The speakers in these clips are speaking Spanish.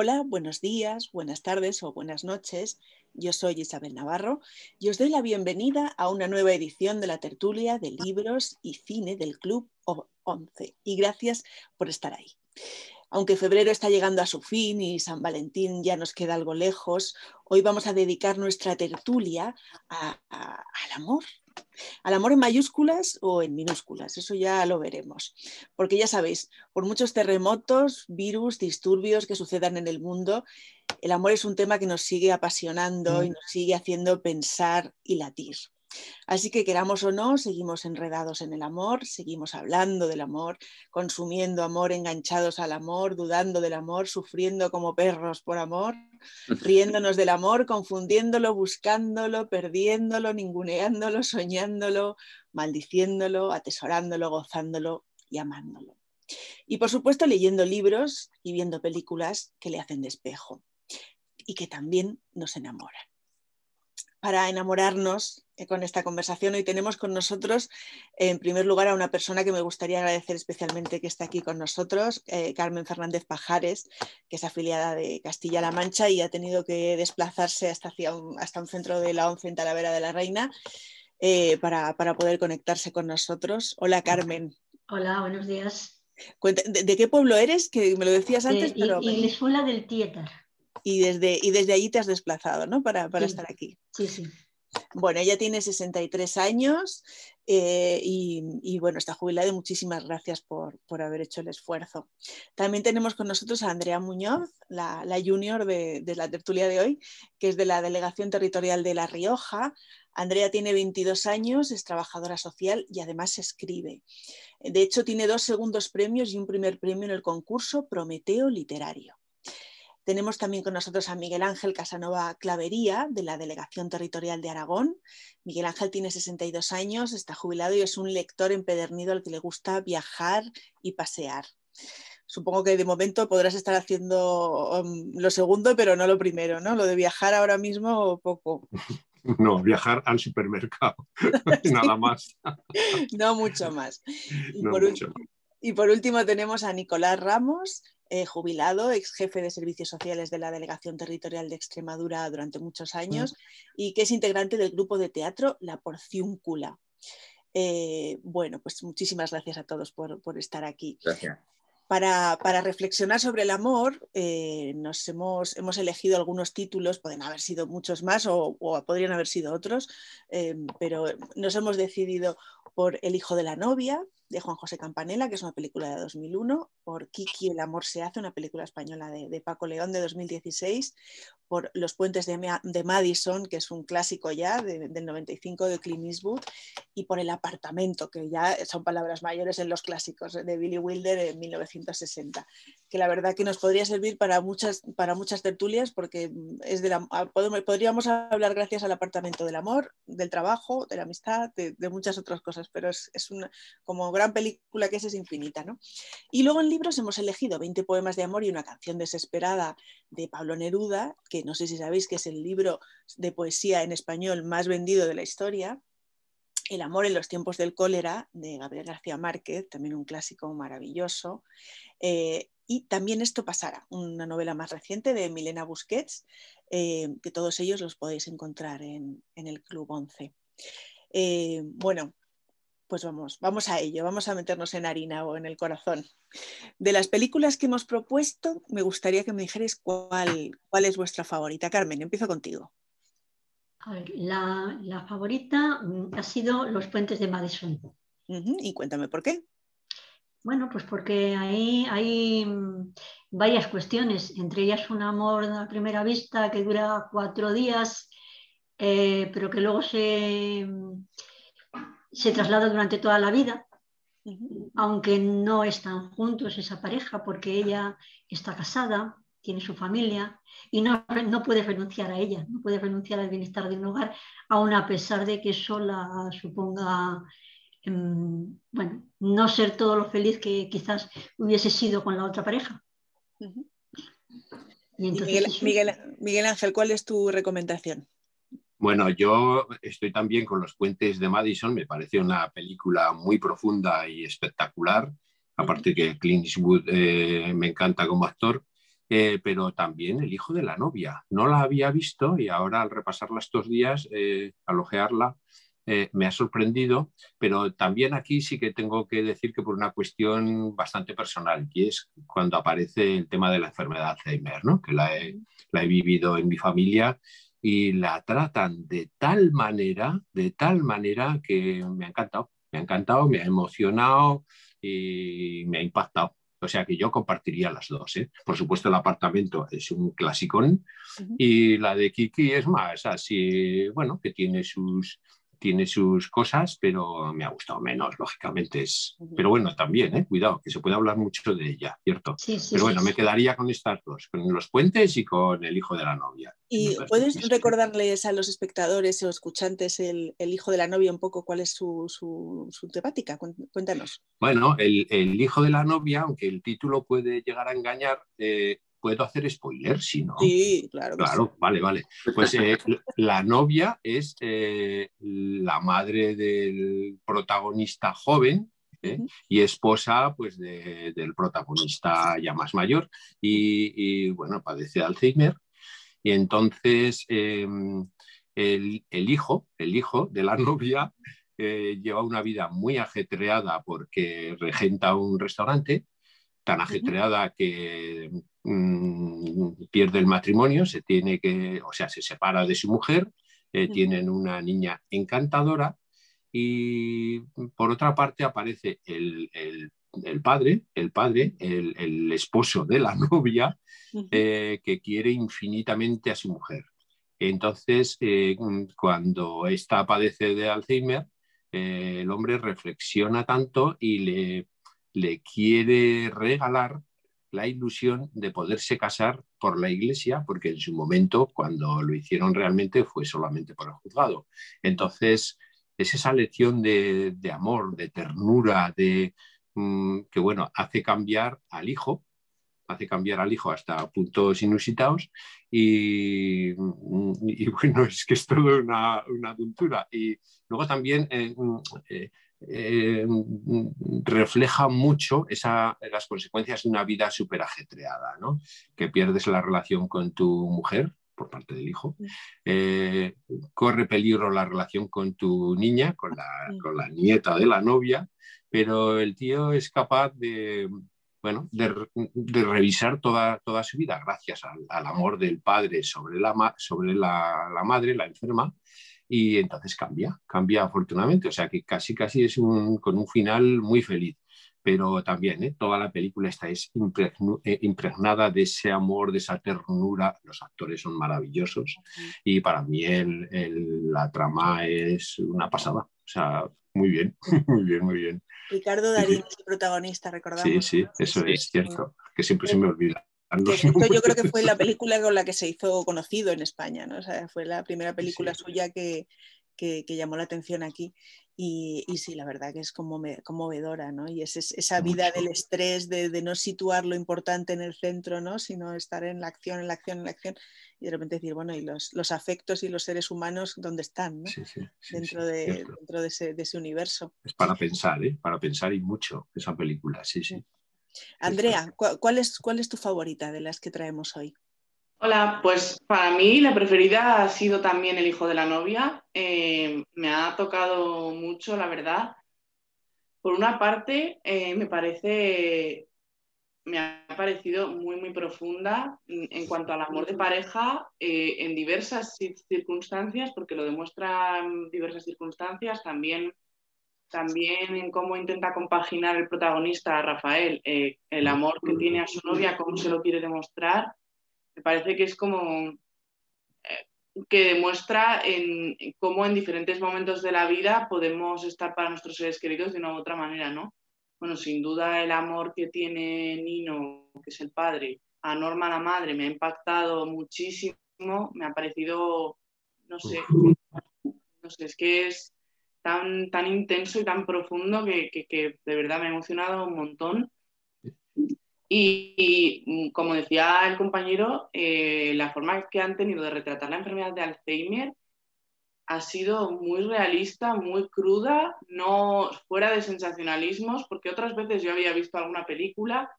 Hola, buenos días, buenas tardes o buenas noches. Yo soy Isabel Navarro y os doy la bienvenida a una nueva edición de la tertulia de libros y cine del Club 11. Y gracias por estar ahí. Aunque febrero está llegando a su fin y San Valentín ya nos queda algo lejos, hoy vamos a dedicar nuestra tertulia al amor, al amor en mayúsculas o en minúsculas, eso ya lo veremos. Porque ya sabéis, por muchos terremotos, virus, disturbios que sucedan en el mundo, el amor es un tema que nos sigue apasionando y mm. nos sigue haciendo pensar y latir. Así que queramos o no, seguimos enredados en el amor, seguimos hablando del amor, consumiendo amor, enganchados al amor, dudando del amor, sufriendo como perros por amor, riéndonos del amor, confundiéndolo, buscándolo, perdiéndolo, ninguneándolo, soñándolo, maldiciéndolo, atesorándolo, gozándolo y amándolo. Y por supuesto leyendo libros y viendo películas que le hacen de espejo y que también nos enamoran para enamorarnos eh, con esta conversación. Hoy tenemos con nosotros, en primer lugar, a una persona que me gustaría agradecer especialmente que está aquí con nosotros, eh, Carmen Fernández Pajares, que es afiliada de Castilla-La Mancha y ha tenido que desplazarse hasta, hacia un, hasta un centro de la ONCE en Talavera de la Reina eh, para, poder conectarse con nosotros. Hola, Carmen. Hola, buenos días. ¿De, qué pueblo eres? Que me lo decías antes, de, pero... del Tietar y desde, y desde allí te has desplazado, ¿no? Para, estar aquí. Sí, sí. Bueno, ella tiene 63 años eh, y, bueno, está jubilada y muchísimas gracias por, haber hecho el esfuerzo. También tenemos con nosotros a Andrea Muñoz, la, junior de, de, la tertulia de hoy, que es de la Delegación Territorial de La Rioja. Andrea tiene 22 años, es trabajadora social y además escribe. De hecho, tiene dos segundos premios y un primer premio en el concurso Prometeo Literario. Tenemos también con nosotros a Miguel Ángel Casanova Clavería, de la Delegación Territorial de Aragón. Miguel Ángel tiene 62 años, está jubilado y es un lector empedernido al que le gusta viajar y pasear. Supongo que de momento podrás estar haciendo um, lo segundo, pero no lo primero, ¿no? Lo de viajar ahora mismo poco. No, viajar al supermercado, nada más. no mucho más. y por último tenemos a Nicolás Ramos, eh, jubilado, ex jefe de servicios sociales de la Delegación Territorial de Extremadura durante muchos años y que es integrante del grupo de teatro La Porciúncula. Eh, bueno, pues muchísimas gracias a todos por, estar aquí. Para, reflexionar sobre el amor, eh, nos hemos, hemos, elegido algunos títulos, pueden haber sido muchos más o, o podrían haber sido otros, pero nos hemos decidido por El hijo de la novia, de Juan José Campanella, que es una película de 2001, por Kiki El amor se hace, una película española de, Paco León de 2016, por Los puentes de, Madison, que es un clásico ya del 95 de Clint Eastwood, y por El apartamento, que ya son palabras mayores en los clásicos de Billy Wilder en 1960, que la verdad que nos podría servir para muchas, para muchas tertulias porque es de la, podríamos hablar gracias al apartamento del amor, del trabajo, de la amistad, de, muchas otras cosas, pero es, es una, como gran película que es, infinita. ¿no? Y luego en libros hemos elegido 20 poemas de amor y una canción desesperada de Pablo Neruda, que no sé si sabéis que es el libro de poesía en español más vendido de la historia. El amor en los tiempos del cólera, de Gabriel García Márquez, también un clásico maravilloso. Eh, y también esto pasará, una novela más reciente de Milena Busquets, eh, que todos ellos los podéis encontrar en, el Club 11. Eh, bueno, pues vamos, vamos a ello, vamos a meternos en harina o en el corazón. De las películas que hemos propuesto, me gustaría que me dijerais cuál, cuál es vuestra favorita. Carmen, empiezo contigo. la, favorita mm, ha sido Los puentes de Madison. Y cuéntame por qué. Bueno, pues porque ahí hay mm, varias cuestiones, entre ellas un amor a primera vista que dura cuatro días, eh, pero que luego se mm, se traslada durante toda la vida, aunque no están juntos esa pareja porque ella está casada, tiene su familia y no, no puede renunciar a ella, no puede renunciar al bienestar de un hogar, aun a pesar de que eso la suponga, em, bueno, no ser todo lo feliz que quizás hubiese sido con la otra pareja. Miguel Ángel, ¿cuál es tu recomendación? Bueno, yo estoy también con Los Puentes de Madison, me parece una película muy profunda y espectacular, aparte que Clint Eastwood eh, me encanta como actor, eh, pero también el hijo de la novia. No la había visto y ahora al repasarla estos días, eh, al ojearla, eh, me ha sorprendido, pero también aquí sí que tengo que decir que por una cuestión bastante personal, y es cuando aparece el tema de la enfermedad de Alzheimer, ¿no? que la he, la he vivido en mi familia y la tratan de tal manera, de tal manera que me ha encantado, me ha encantado, me ha emocionado y me ha impactado. O sea que yo compartiría las dos. ¿eh? Por supuesto, el apartamento es un clasicón y la de Kiki es más así, bueno, que tiene sus, tiene sus cosas, pero me ha gustado menos, lógicamente. Es... Pero bueno, también, ¿eh? cuidado, que se puede hablar mucho de ella, ¿cierto? pero bueno, me quedaría con estas dos, con los puentes y con el hijo de la novia. ¿Y puedes recordarles a los espectadores o escuchantes el, hijo de la novia un poco cuál es su, su, temática? Cuéntanos. Bueno, el, el, hijo de la novia, aunque el título puede llegar a engañar, eh, ¿Puedo hacer spoiler? Si no. Sí, claro. Claro, vale, vale. Pues eh, la novia es eh, la madre del protagonista joven ¿eh? y esposa pues, del protagonista ya más mayor y, bueno, padece Alzheimer. Y entonces em, el, el, hijo, el hijo de la novia lleva una vida muy ajetreada porque regenta un restaurante tan ajetreada que mm, pierde el matrimonio, se tiene que, o sea, se separa de su mujer, eh, tienen una niña encantadora y por otra parte aparece el, padre, el padre, el, esposo de la novia, eh, que quiere infinitamente a su mujer. Entonces, eh, cuando esta padece de Alzheimer, el hombre reflexiona tanto y le le quiere regalar la ilusión de poderse casar por la iglesia, porque en su momento, cuando lo hicieron realmente, fue solamente por el juzgado. Entonces, es esa lección de, amor, de ternura, de mm, que bueno, hace cambiar al hijo, hace cambiar al hijo hasta puntos inusitados y, bueno, es que es todo una, una. Y luego también eh, mm, eh, eh, refleja mucho las consecuencias de una vida súper ajetreada, ¿no? que pierdes la relación con tu mujer por parte del hijo, eh, corre peligro la relación con tu niña, con la, nieta de la novia, pero el tío es capaz de, bueno, de, revisar toda, toda, su vida gracias al, amor del padre sobre la, sobre la, la madre, la enferma, y entonces cambia, cambia afortunadamente, o sea que casi casi es un, con un final muy feliz, pero también ¿eh? toda la película está es eh, impregnada de ese amor, de esa ternura, los actores son maravillosos y para mí el, la trama es una pasada, o sea, muy bien, muy bien, muy bien. Ricardo Darín es el protagonista, recordamos. Sí, sí, eso es cierto, que siempre se me olvida yo creo que fue la película con la que se hizo conocido en España, ¿no? fue la primera película suya que, llamó la atención aquí. Y, sí, la verdad que es conmovedora, ¿no? Y es, esa vida del estrés, de, no situar lo importante en el centro, ¿no? Sino estar en la acción, en la acción, en la acción. Y de repente decir, bueno, ¿y los, afectos y los seres humanos dónde están? dentro, de, dentro de, ese, de ese universo. Es para pensar, ¿eh? Para pensar y mucho esa película, sí, sí. Andrea, ¿cuál es, ¿cuál es tu favorita de las que traemos hoy? Hola, pues para mí la preferida ha sido también El hijo de la novia. Eh, me ha tocado mucho, la verdad. Por una parte, eh, me parece, me ha parecido muy, muy profunda en cuanto al amor de pareja eh, en diversas circunstancias, porque lo demuestran diversas circunstancias, también también en cómo intenta compaginar el protagonista, Rafael, eh, el amor que tiene a su novia, cómo se lo quiere demostrar. Me parece que es como eh, que demuestra en, cómo en diferentes momentos de la vida podemos estar para nuestros seres queridos de una u otra manera, ¿no? Bueno, sin duda el amor que tiene Nino, que es el padre, a Norma la madre, me ha impactado muchísimo, me ha parecido, no sé, no sé, es que es tan, tan intenso y tan profundo que, de verdad me ha emocionado un montón. Y, mm, como decía el compañero, eh, la forma que han tenido de retratar la enfermedad de Alzheimer ha sido muy realista, muy cruda, no fuera de sensacionalismos, porque otras veces yo había visto alguna película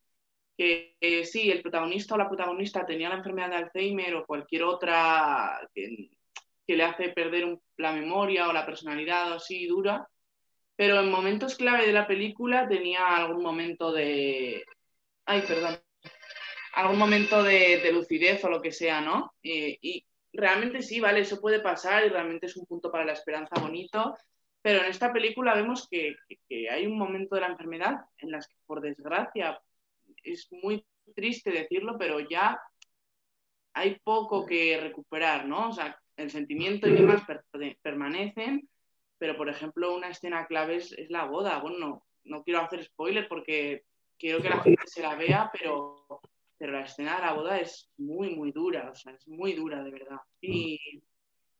que eh, sí, el protagonista o la protagonista tenía la enfermedad de Alzheimer o cualquier otra que, le hace perder la memoria o la personalidad o así dura, pero en momentos clave de la película tenía algún momento de... Ay, perdón. Algún momento de, lucidez o lo que sea, ¿no? y realmente sí, vale, eso puede pasar y realmente es un punto para la esperanza bonito, pero en esta película vemos que, hay un momento de la enfermedad en las que, por desgracia, es muy triste decirlo, pero ya hay poco que recuperar, ¿no? O sea, el sentimiento y demás permanecen, pero por ejemplo, una escena clave es, la boda. Bueno, no, no, quiero hacer spoiler porque quiero que la gente se la vea, pero, pero la escena de la boda es muy, muy dura, o sea, es muy dura de verdad. Y,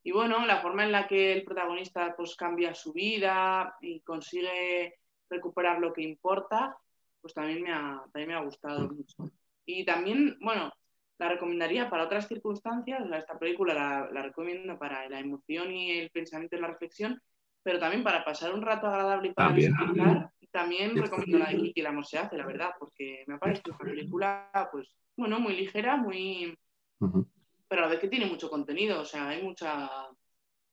y bueno, la forma en la que el protagonista pues cambia su vida y consigue recuperar lo que importa, pues también me ha, también me ha gustado mucho. Y también, bueno, la recomendaría para otras circunstancias, esta película la, la, recomiendo para la emoción y el pensamiento y la reflexión, pero también para pasar un rato agradable y para disfrutar, también recomiendo la de Kiki, el amor se hace, la verdad, porque me ha parecido una película, pues, bueno, muy ligera, muy pero a la vez que tiene mucho contenido, o sea, hay mucha,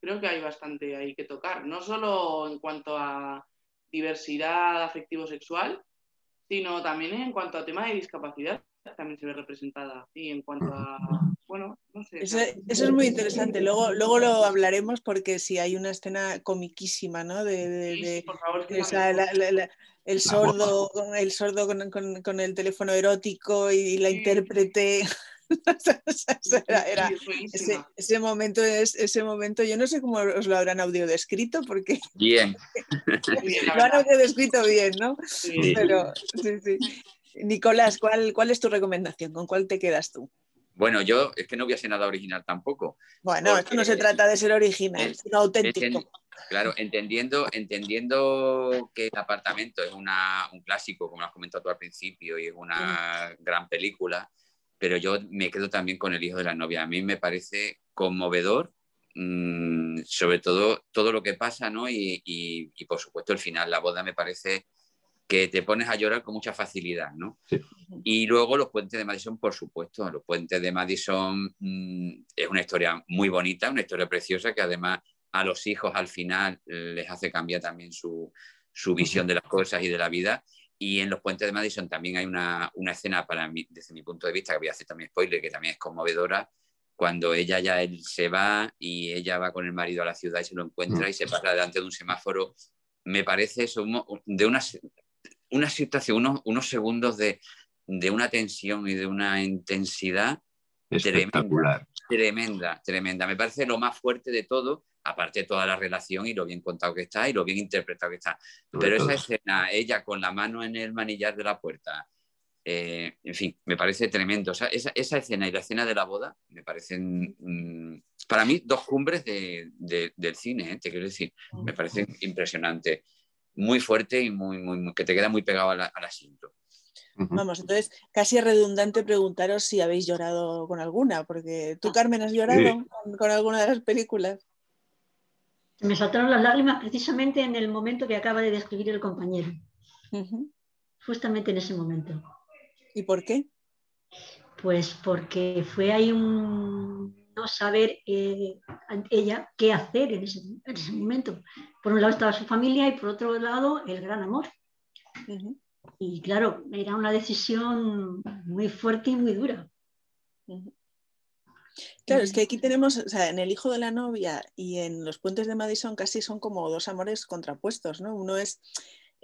creo que hay bastante ahí que tocar, no solo en cuanto a diversidad afectivo-sexual, sino también en cuanto a tema de discapacidad, también se ve representada. Y en cuanto a, bueno, no sé. Eso, es muy interesante. Luego, luego lo hablaremos porque si hay una escena comiquísima, ¿no? De, sí, por favor, el sordo, el sordo con, con, el teléfono erótico y la intérprete. ese, momento es ese momento, yo no sé cómo os lo habrán audio descrito, porque bien, lo han audio descrito bien, ¿no? Pero sí, sí. Nicolás, ¿cuál, ¿cuál es tu recomendación? ¿Con cuál te quedas tú? Bueno, yo es que no voy a ser nada original tampoco. Bueno, esto no se trata de ser original, sino auténtico. claro, entendiendo, entendiendo que el apartamento es una, un clásico, como lo has comentado tú al principio, y es una gran película, pero yo me quedo también con el hijo de la novia. A mí me parece conmovedor, mm, sobre todo todo lo que pasa, ¿no? Y, y, por supuesto el final, la boda me parece que te pones a llorar con mucha facilidad, ¿no? Y luego los puentes de Madison, por supuesto, los puentes de Madison mm, es una historia muy bonita, una historia preciosa que además a los hijos al final les hace cambiar también su, su visión de las cosas y de la vida y en los puentes de Madison también hay una, una, escena, para mí, desde mi punto de vista, que voy a hacer también spoiler, que también es conmovedora, cuando ella ya él se va y ella va con el marido a la ciudad y se lo encuentra mm. y se pasa delante de un semáforo. Me parece eso de una, una situación, unos, unos segundos de, de, una tensión y de una intensidad tremenda, tremenda, tremenda. Me parece lo más fuerte de todo aparte de toda la relación y lo bien contado que está y lo bien interpretado que está. Pero esa escena, ella con la mano en el manillar de la puerta, eh, en fin, me parece tremendo. esa, escena y la escena de la boda me parecen, mm, para mí, dos cumbres del cine, ¿eh? te quiero decir, me parecen impresionantes. Muy fuerte y muy, muy, que te queda muy pegado al, asiento. Vamos, entonces casi es redundante preguntaros si habéis llorado con alguna, porque tú, Carmen, has llorado con, alguna de las películas. Me saltaron las lágrimas precisamente en el momento que acaba de describir el compañero. Justamente en ese momento. ¿Y por qué? Pues porque fue ahí un no saber eh, ella qué hacer en ese, momento. Por un lado estaba su familia y por otro lado el gran amor. Y claro, era una decisión muy fuerte y muy dura. Claro, es que aquí tenemos, o sea, en El hijo de la novia y en Los puentes de Madison casi son como dos amores contrapuestos, ¿no? Uno es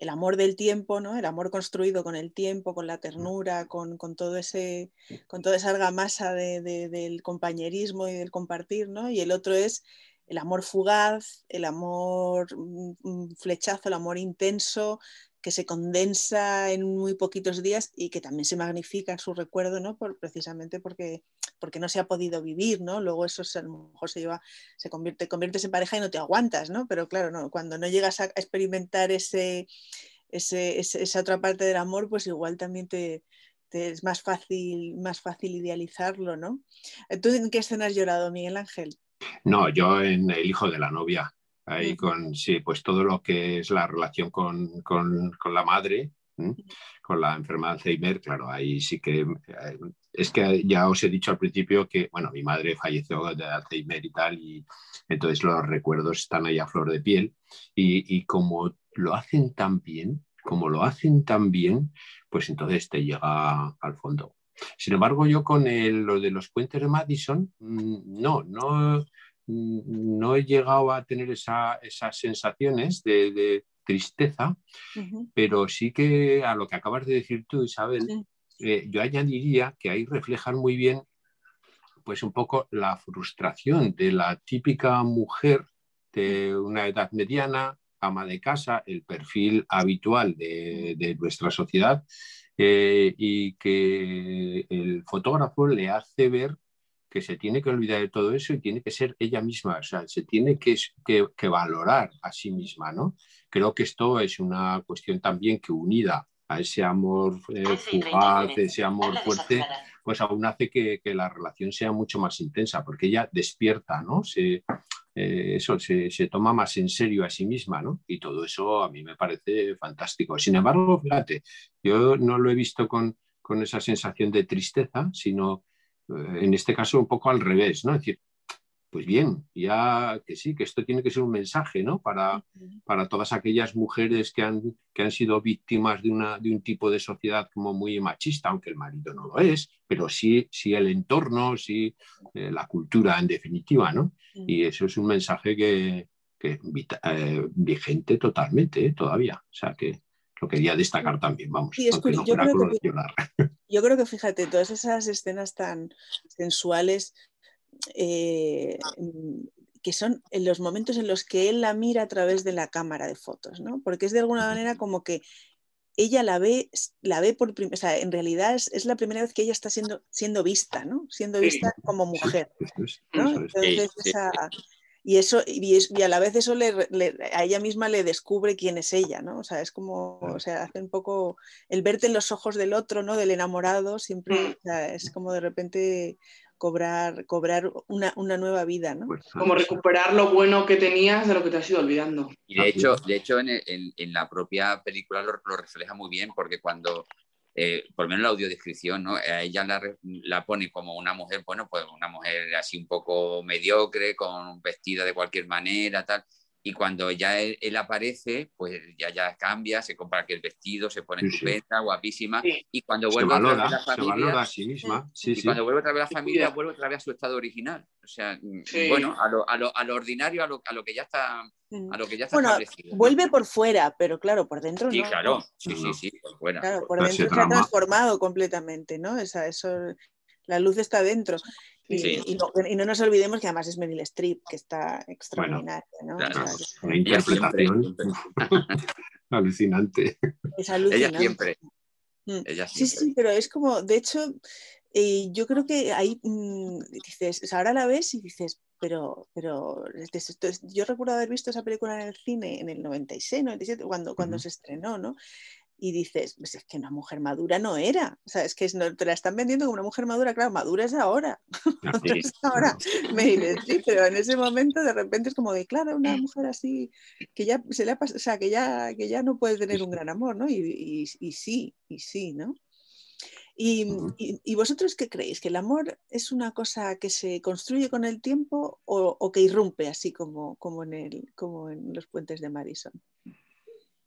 el amor del tiempo, ¿no? El amor construido con el tiempo, con la ternura, con, todo ese, con toda esa argamasa del compañerismo y del compartir, ¿no? Y el otro es el amor fugaz, el amor mm, mm, flechazo, el amor intenso, que se condensa en muy poquitos días y que también se magnifica su recuerdo, ¿no? Por, precisamente porque, porque no se ha podido vivir, ¿no? Luego eso a lo mejor se lleva, se convierte, conviertes en pareja y no te aguantas, ¿no? Pero claro, no, cuando no llegas a experimentar ese, ese, esa otra parte del amor, pues igual también te, es más fácil, más fácil idealizarlo, ¿no? ¿Tú en qué escena has llorado, Miguel Ángel? No, yo en El hijo de la novia. Ahí con, sí, pues todo lo que es la relación con, con, con la madre, con la enfermedad de Alzheimer, claro, ahí sí que eh, es que ya os he dicho al principio que, bueno, mi madre falleció de Alzheimer y tal, y entonces los recuerdos están ahí a flor de piel, y, como lo hacen tan bien, como lo hacen tan bien, pues entonces te llega al fondo. Sin embargo, yo con lo de los puentes de Madison, mm, no, no, no he llegado a tener esas sensaciones de, tristeza, pero sí que a lo que acabas de decir tú, Isabel, eh, yo añadiría que ahí reflejan muy bien pues un poco la frustración de la típica mujer de una edad mediana, ama de casa, el perfil habitual de, nuestra sociedad, eh, y que el fotógrafo le hace ver que se tiene que olvidar de todo eso y tiene que ser ella misma, o sea, se tiene que, que, valorar a sí misma, ¿no? Creo que esto es una cuestión también que unida a ese amor eh, fugaz, ese amor fuerte, pues aún hace que, que, la relación sea mucho más intensa, porque ella despierta, ¿no? Se, eh, eso, se, se, toma más en serio a sí misma, ¿no? Y todo eso a mí me parece fantástico. Sin embargo, fíjate, yo no lo he visto con, con esa sensación de tristeza, sino en este caso un poco al revés, ¿no? Es decir, pues bien, ya que sí, que esto tiene que ser un mensaje, ¿no? Para, para todas aquellas mujeres que han, que han sido víctimas de, una, de un tipo de sociedad como muy machista, aunque el marido no lo es, pero sí, sí el entorno, sí eh, la cultura en definitiva, ¿no? Y eso es un mensaje que, que eh, vigente totalmente ¿eh? todavía. O sea que, lo quería destacar también, vamos. yo, creo que, yo, creo que, fíjate, todas esas escenas tan sensuales eh, que son en los momentos en los que él la mira a través de la cámara de fotos, ¿no? Porque es de alguna manera como que ella la ve, la ve por primera, o sea, en realidad es, la primera vez que ella está siendo, siendo vista, ¿no? Siendo vista como mujer. ¿no? Entonces, esa, y eso y, a la vez eso le, a ella misma le descubre quién es ella no o sea es como o sea hace un poco el verte en los ojos del otro no del enamorado siempre mm. es como de repente cobrar cobrar una, nueva vida no pues, como recuperar lo bueno que tenías de lo que te has ido olvidando. Y de hecho de hecho en, en, la propia película lo refleja muy bien porque cuando eh, por lo menos la audiodescripción, ¿no? A ella la, la, pone como una mujer, bueno, pues una mujer así un poco mediocre, con vestida de cualquier manera, tal y cuando ya él, aparece, pues ya, ya cambia, se compra aquel vestido, se pone estupenda, guapísima, y cuando vuelve otra vez a la familia, a sí misma. y cuando vuelve otra vez a la familia, vuelve otra vez a su estado original. O sea, mm, bueno, a lo, a, lo, a lo, ordinario, a lo, a lo, que ya está, a lo que ya está bueno, Vuelve por fuera, pero claro, por dentro sí, no. Claro, sí, sí, sí, por fuera. Claro, por dentro se ha transformado completamente, ¿no? Esa, eso, la luz está dentro. Y, no, nos olvidemos que además es Meryl Streep, que está extraordinaria. ¿no? una interpretación alucinante. Es alucinante. Ella siempre. Mm. Sí, sí, pero es como, de hecho, eh, yo creo que ahí mm, dices, ahora la ves y dices, pero, pero yo recuerdo haber visto esa película en el cine en el 96, 97, cuando, cuando se estrenó, ¿no? Y dices, pues es que una mujer madura no era, o sea, es que no, te la están vendiendo como una mujer madura, claro, madura es ahora, es ahora, me sí, pero en ese momento de repente es como de, claro, una mujer así, que ya se le ha pasado, o sea, que ya, que ya no puede tener un gran amor, ¿no? Y, y, sí, y sí, ¿no? Y, y, vosotros qué creéis? ¿Que el amor es una cosa que se construye con el tiempo o, o que irrumpe así como, como, en el, como en los puentes de Madison?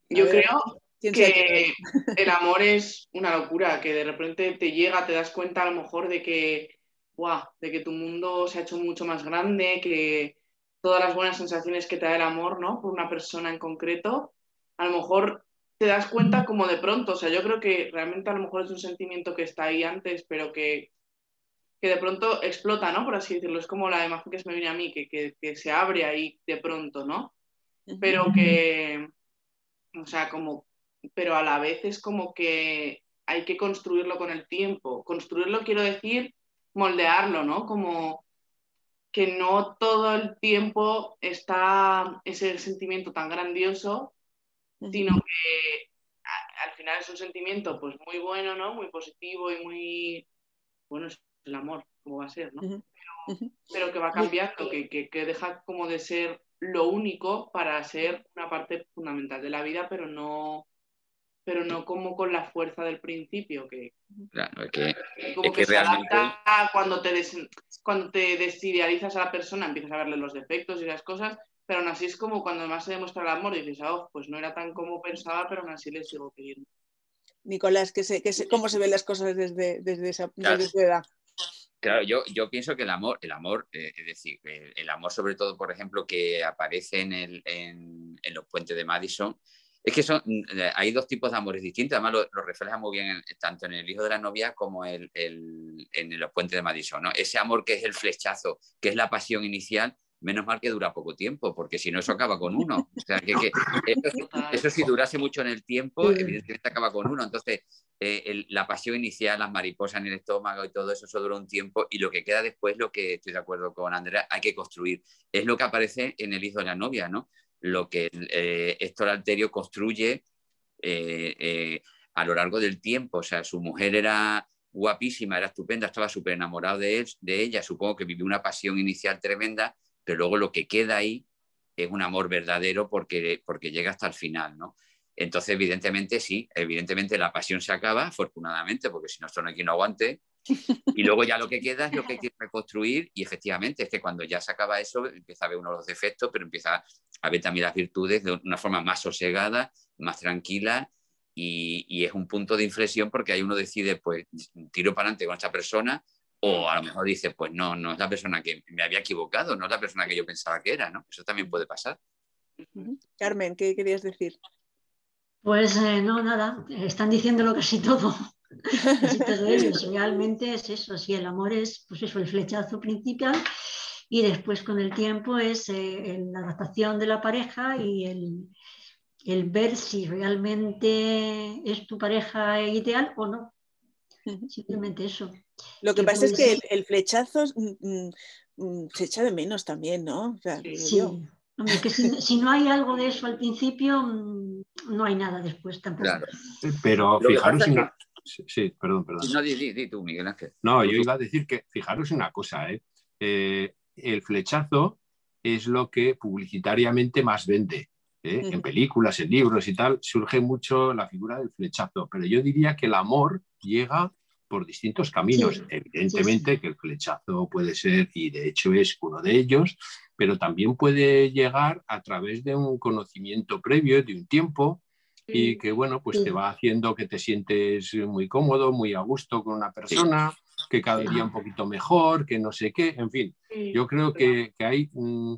Yo creo que el amor es una locura, que de repente te llega, te das cuenta a lo mejor de que, de que tu mundo se ha hecho mucho más grande, que todas las buenas sensaciones que te da el amor, ¿no? Por una persona en concreto, a lo mejor te das cuenta como de pronto, o sea, yo creo que realmente a lo mejor es un sentimiento que está ahí antes, pero que, que de pronto explota, ¿no? Por así decirlo, es como la imagen que se me viene a mí, que, que, que se abre ahí de pronto, ¿no? Pero que, o sea, como pero a la vez es como que hay que construirlo con el tiempo. Construirlo quiero decir moldearlo, ¿no? Como que no todo el tiempo está ese sentimiento tan grandioso, sino que al final es un sentimiento pues muy bueno, ¿no? Muy positivo y muy, bueno, es el amor, como va a ser, ¿no? pero, que va cambiando, que, que, que deja como de ser lo único para ser una parte fundamental de la vida, pero no, pero no como con la fuerza del principio, que, claro, es que, como que, se adapta cuando te, cuando te desidealizas a la persona, empiezas a verle los defectos y las cosas, pero aún así es como cuando más se demuestra el amor y dices, oh, pues no era tan como pensaba, pero aún así le sigo queriendo. Nicolás, ¿qué se, ¿cómo se ven las cosas desde, desde, esa, edad? Claro, yo, yo pienso que el amor, el amor, eh, es decir, el, amor sobre todo, por ejemplo, que aparece en, el, en, en los puentes de Madison, es que son, eh, hay dos tipos de amores distintos, además lo, refleja muy bien tanto en el hijo de la novia como el, en los puentes de Madison. ¿no? Ese amor que es el flechazo, que es la pasión inicial, menos mal que dura poco tiempo, porque si no eso acaba con uno. O sea, que, eso, si durase mucho en el tiempo, evidentemente acaba con uno. Entonces, eh, la pasión inicial, las mariposas en el estómago y todo eso, eso dura un tiempo y lo que queda después, lo que estoy de acuerdo con Andrea, hay que construir. Es lo que aparece en el hijo de la novia, ¿no? Lo que eh, Héctor Alterio construye eh, eh, a lo largo del tiempo. O sea, su mujer era guapísima, era estupenda, estaba súper enamorado de, él, de ella, supongo que vivió una pasión inicial tremenda, pero luego lo que queda ahí es un amor verdadero porque, porque llega hasta el final, ¿no? Entonces, evidentemente, sí, evidentemente la pasión se acaba, afortunadamente, porque si no, esto no hay quien aguante, y luego ya lo que queda es lo que hay que reconstruir y efectivamente es que cuando ya se acaba eso empieza a ver uno de los defectos, pero empieza a ver también las virtudes de una forma más sosegada, más tranquila y, es un punto de inflexión porque ahí uno decide pues tiro para adelante con esta persona o a lo mejor dice pues no, no es la persona que me había equivocado, no es la persona que yo pensaba que era, ¿no? Eso también puede pasar. Carmen, ¿qué querías decir? Pues eh, no, nada, están diciéndolo casi todo. Realmente es eso, si el amor es, pues eso, el flechazo principal y después con el tiempo es eh, la adaptación de la pareja y el, ver si realmente es tu pareja ideal o no. Simplemente eso. Lo que, pasa es que el, flechazo mm, mm, mm, se echa de menos también, ¿no? sí. que si, no hay algo de eso al principio, no hay nada después tampoco. Claro. Pero fijaros en, Sí, perdón, perdón. No, di, tú, Miguel Ángel. No, yo iba a decir que, fijaros una cosa, ¿eh? ¿eh? el flechazo es lo que publicitariamente más vende. ¿eh? En películas, en libros y tal, surge mucho la figura del flechazo, pero yo diría que el amor llega por distintos caminos. Evidentemente que el flechazo puede ser, y de hecho es uno de ellos, pero también puede llegar a través de un conocimiento previo, de un tiempo, y que bueno, pues te va haciendo que te sientes muy cómodo, muy a gusto con una persona, que cada día un poquito mejor, que no sé qué, en fin. Yo creo que, hay mm,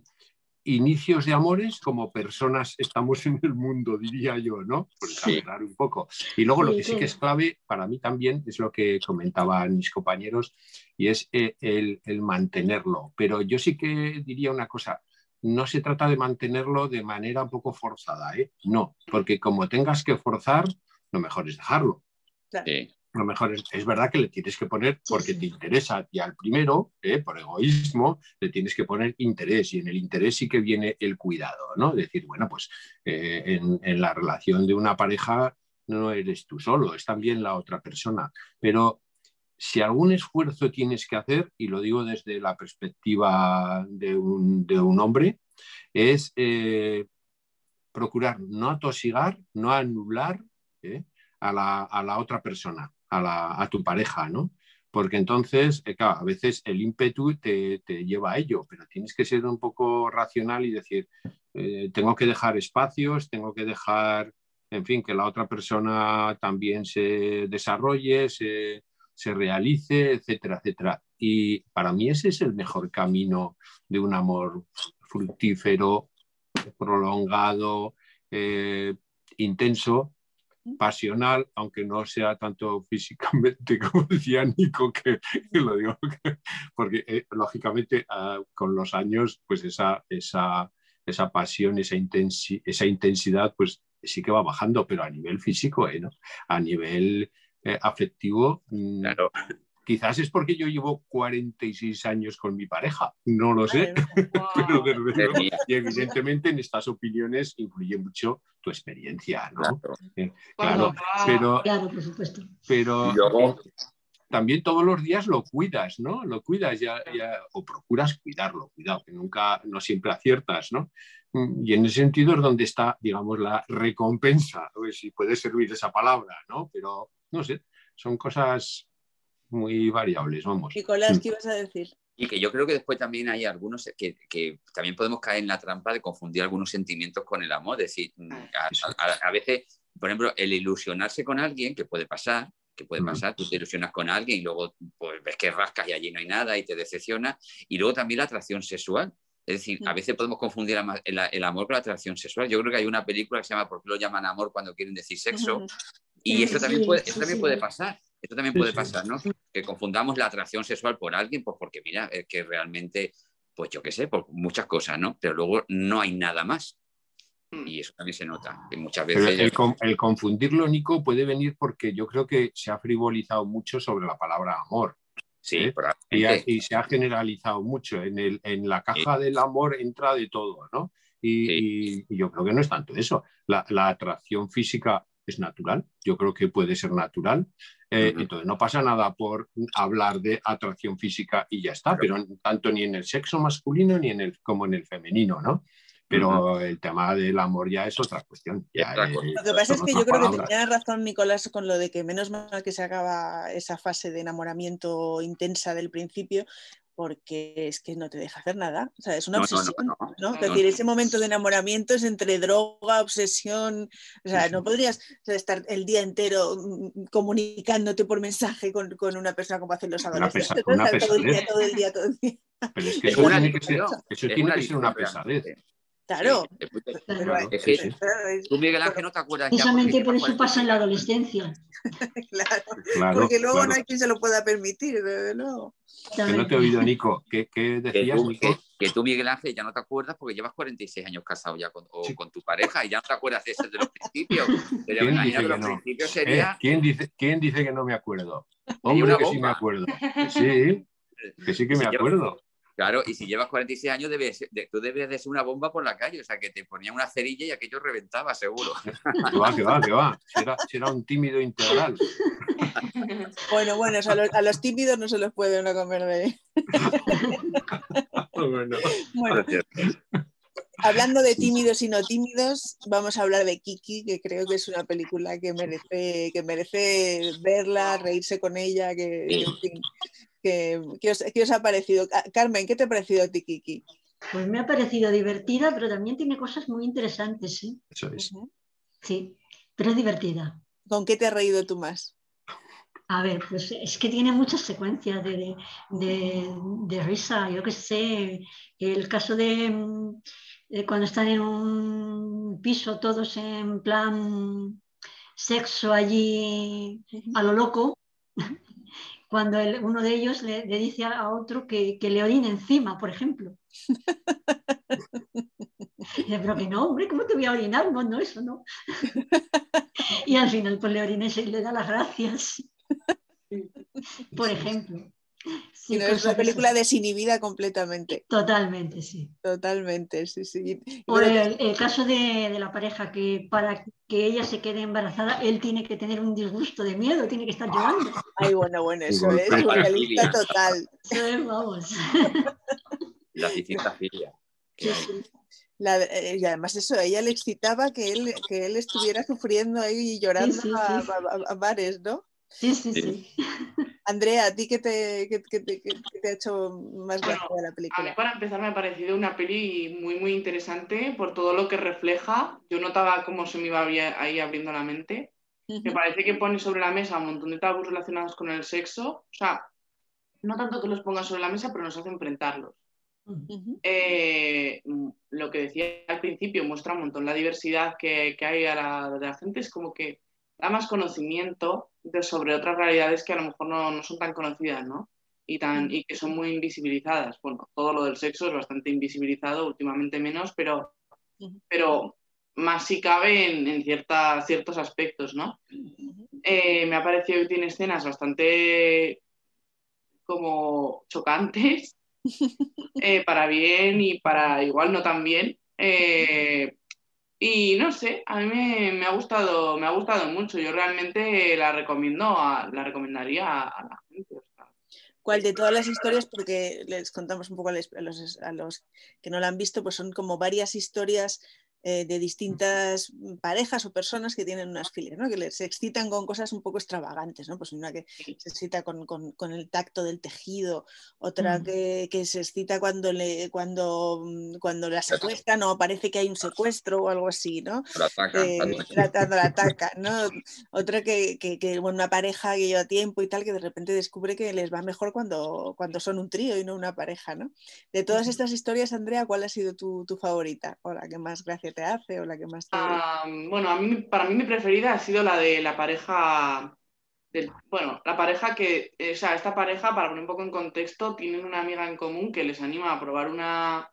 inicios de amores como personas estamos en el mundo, diría yo, ¿no? Por exagerar un poco. Y luego lo que sí que es clave para mí también es lo que comentaban mis compañeros y es eh, el, el mantenerlo. Pero yo sí que diría una cosa, no se trata de mantenerlo de manera un poco forzada, ¿eh? No, porque como tengas que forzar, lo mejor es dejarlo. Lo mejor es, es, verdad que le tienes que poner, porque te interesa y al primero, ¿eh? por egoísmo, le tienes que poner interés y en el interés sí que viene el cuidado, ¿no? Decir, bueno, pues eh, en, en la relación de una pareja no eres tú solo, es también la otra persona, pero si algún esfuerzo tienes que hacer, y lo digo desde la perspectiva de un, hombre, es eh, procurar no atosigar, no anular eh, a, la, otra persona, a, tu pareja, ¿no? Porque entonces, eh, a veces el ímpetu te, lleva a ello, pero tienes que ser un poco racional y decir, tengo que dejar espacios, tengo que dejar, en fin, que la otra persona también se desarrolle, se, se realice, etcétera, etcétera. Y para mí ese es el mejor camino de un amor fructífero, prolongado, eh, intenso, pasional, aunque no sea tanto físicamente como decía Nico, que, lo digo, porque eh, lógicamente ah, con los años, pues esa, esa, esa pasión, esa, esa intensidad, pues sí que va bajando, pero a nivel físico, ¿eh? ¿no? a nivel eh, afectivo. Mm, quizás es porque yo llevo 46 años con mi pareja, no lo sé, y evidentemente en estas opiniones influye mucho tu experiencia, ¿no? Claro, eh, pero, claro, por supuesto. Pero también todos los días lo cuidas, ¿no? Lo cuidas ya, o procuras cuidarlo, cuidado, que nunca, no siempre aciertas, ¿no? Y en ese sentido es donde está, digamos, la recompensa, si puede servir esa palabra, ¿no? Pero, no sé, son cosas muy variables, vamos. Nicolás, ¿qué ibas a decir? Y que yo creo que después también hay algunos que, que, también podemos caer en la trampa de confundir algunos sentimientos con el amor. Es decir, ah, a, veces, por ejemplo, el ilusionarse con alguien, que puede pasar, que puede pasar, tú te ilusionas con alguien y luego pues, ves que rascas y allí no hay nada y te decepciona. Y luego también la atracción sexual. Es decir, a veces podemos confundir el, amor con la atracción sexual. Yo creo que hay una película que se llama ¿Por qué lo llaman amor cuando quieren decir sexo? Y eso también puede, eso también puede pasar. Esto también puede pasar, ¿no? Que confundamos la atracción sexual por alguien, pues porque mira, es que realmente, pues yo qué sé, por muchas cosas, ¿no? Pero luego no hay nada más. Mm. Y eso también se nota. Y muchas veces. el, confundirlo, Nico, puede venir porque yo creo que se ha frivolizado mucho sobre la palabra amor. Sí, ¿eh? y, se ha generalizado mucho. En, el, en la caja del amor entra de todo, ¿no? Y, yo creo que no es tanto eso. La, la, atracción física es natural, yo creo que puede ser natural. Eh, entonces no pasa nada por hablar de atracción física y ya está, pero tanto ni en el sexo masculino ni en el, como en el femenino, ¿no? Pero el tema del amor ya es otra cuestión. lo que pasa es que yo creo que tenía razón Nicolás con lo de que menos mal que se acaba esa fase de enamoramiento intensa del principio, porque es que no te deja hacer nada. O sea, es una obsesión. No, Es decir, ese momento de enamoramiento es entre droga, obsesión. O sea, no podrías estar el día entero mm, comunicándote por mensaje con, una persona como hacen los adolescentes. Una todo el día, todo el día, todo el día. Pero es que eso, tiene que ser, eso tiene que ser una pesadez. Claro. Tú, Miguel Ángel, no te acuerdas. Precisamente por eso pasa en la adolescencia. claro, Porque luego no hay quien se lo pueda permitir, desde luego. Que no te he oído, Nico. ¿Qué, decías, Nico? Que, tú, Miguel Ángel, ya no te acuerdas porque llevas 46 años casado ya con, con tu pareja y ya no te acuerdas de ese de los principios. ¿Quién dice, que no? sería... Eh, ¿quién, dice, ¿Quién dice que no me acuerdo? Hombre, que sí me acuerdo. Sí, que sí que me acuerdo. Claro, y si llevas 46 años, debes, tú debes de ser una bomba por la calle, o sea, que te ponía una cerilla y aquello reventaba, seguro. Que va, que va, que va. Será, un tímido integral. Bueno, bueno, a los, tímidos no se los puede uno comer de... bueno. bueno. Hablando de tímidos y no tímidos, vamos a hablar de Kiki, que creo que es una película que merece, que merece verla, reírse con ella, que, en fin, ¿Qué, os, ha parecido? Carmen, ¿qué te ha parecido a ti, Kiki? Pues me ha parecido divertida, pero también tiene cosas muy interesantes, ¿sí? Eso es. Sí, pero es divertida. ¿Con qué te has reído tú más? A ver, pues es que tiene muchas secuencias de, de, risa. Yo qué sé, el caso de, cuando están en un piso todos en plan sexo allí a lo loco, cuando uno de ellos le, dice a otro que, le orine encima, por ejemplo. pero que no, hombre, ¿cómo te voy a orinar? No, no, eso no. y al final pues le orina y le da las gracias. por ejemplo. Sí, es una película desinhibida completamente. Totalmente, sí. Totalmente, sí, sí. Por el, caso de, la pareja, que para que ella se quede embarazada, él tiene que tener un disgusto de miedo, tiene que estar llorando. Ay, bueno, bueno, eso es realista total. vamos. La distinta filia. Eh, y además eso, a ella le excitaba que él, que él estuviera sufriendo ahí y llorando a, bares, ¿no? Sí, sí, sí. Andrea, ¿a ti qué te, ha hecho más bueno, de la película? A mí para empezar me ha parecido una peli muy, muy interesante por todo lo que refleja. Yo notaba cómo se me iba ahí abriendo la mente. Me parece que pone sobre la mesa un montón de tabús relacionados con el sexo. O sea, no tanto que los ponga sobre la mesa, pero nos hace enfrentarlos. Eh, lo que decía al principio muestra un montón la diversidad que, hay a la, de la gente. Es como que da más conocimiento de, sobre otras realidades que a lo mejor no, son tan conocidas, ¿no? Y, tan, y que son muy invisibilizadas. Bueno, todo lo del sexo es bastante invisibilizado, últimamente menos, pero, pero más si cabe en, ciertos aspectos, ¿no? Eh, me ha parecido que tiene escenas bastante como chocantes, eh, para bien y para igual no tan bien. Eh, y no sé, a mí me, ha gustado, me ha gustado mucho. Yo realmente la recomiendo, la recomendaría a, la gente. cuál de todas las historias, porque les contamos un poco a los, a los que no la han visto, pues son como varias historias eh, de distintas parejas o personas que tienen unas filias, ¿no? que se excitan con cosas un poco extravagantes, ¿no? pues una que se excita con, con, el tacto del tejido, otra mm. que, que, se excita cuando, le, cuando, mm, cuando la secuestran o parece que hay un secuestro o algo así, ¿no? Eh, tratando la ataca, ¿no? Otra que, que, que bueno, una pareja que lleva tiempo y tal, que de repente descubre que les va mejor cuando, cuando son un trío y no una pareja, ¿no? De todas estas historias, Andrea, ¿cuál ha sido tu, tu favorita o la que más te hace o la que más te... bueno, a mí, para mí mi preferida ha sido la de la pareja, bueno, la pareja que, o sea, esta pareja, para poner un poco en contexto, tienen una amiga en común que les anima a probar una,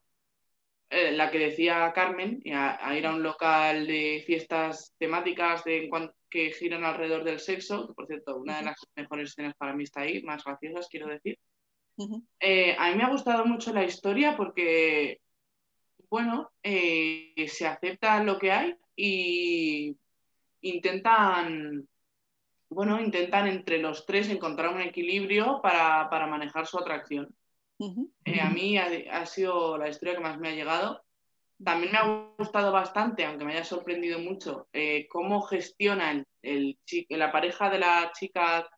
eh, la que decía Carmen, a, ir a un local de fiestas temáticas de, que giran alrededor del sexo, que por cierto, una de las mejores escenas para mí está ahí, más graciosas, quiero decir. Eh, a mí me ha gustado mucho la historia porque bueno, eh, se acepta lo que hay y intentan, bueno, intentan entre los tres encontrar un equilibrio para, manejar su atracción. Eh, a mí ha, sido la historia que más me ha llegado. También me ha gustado bastante, aunque me haya sorprendido mucho, eh, cómo gestiona el, la pareja de la chica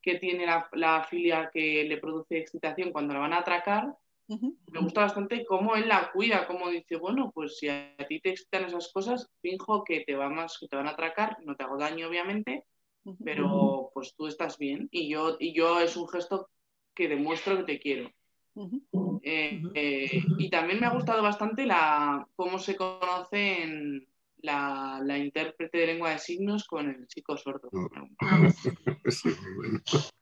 que tiene la, la filia que le produce excitación cuando la van a atracar me gusta bastante cómo él la cuida, cómo dice, bueno, pues si a ti te excitan esas cosas, finjo que te, que te van a atracar, no te hago daño, obviamente, pero pues tú estás bien y yo, y yo es un gesto que demuestro que te quiero. Eh, eh, y también me ha gustado bastante la, cómo se conocen la, la, intérprete de lengua de signos con el chico sordo.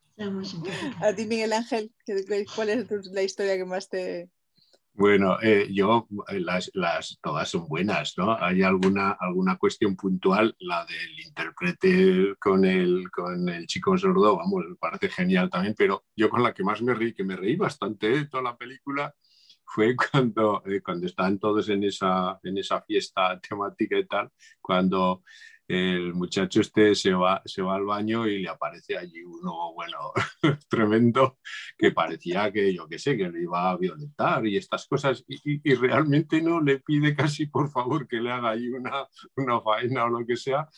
A ti, Miguel Ángel, ¿cuál es la historia que más te... Bueno, eh, yo, eh, las, las, todas son buenas, ¿no? Hay alguna, alguna cuestión puntual, la del intérprete con el, con el chico sordo, vamos, me parece genial también, pero yo con la que más me reí, que me reí bastante de toda la película, fue cuando, eh, cuando estaban todos en esa, en esa fiesta temática y tal, cuando el muchacho este se va, se va al baño y le aparece allí uno, bueno, tremendo, que parecía que, yo qué sé, que le iba a violentar y estas cosas, y, realmente no le pide casi por favor que le haga ahí una, una faena o lo que sea.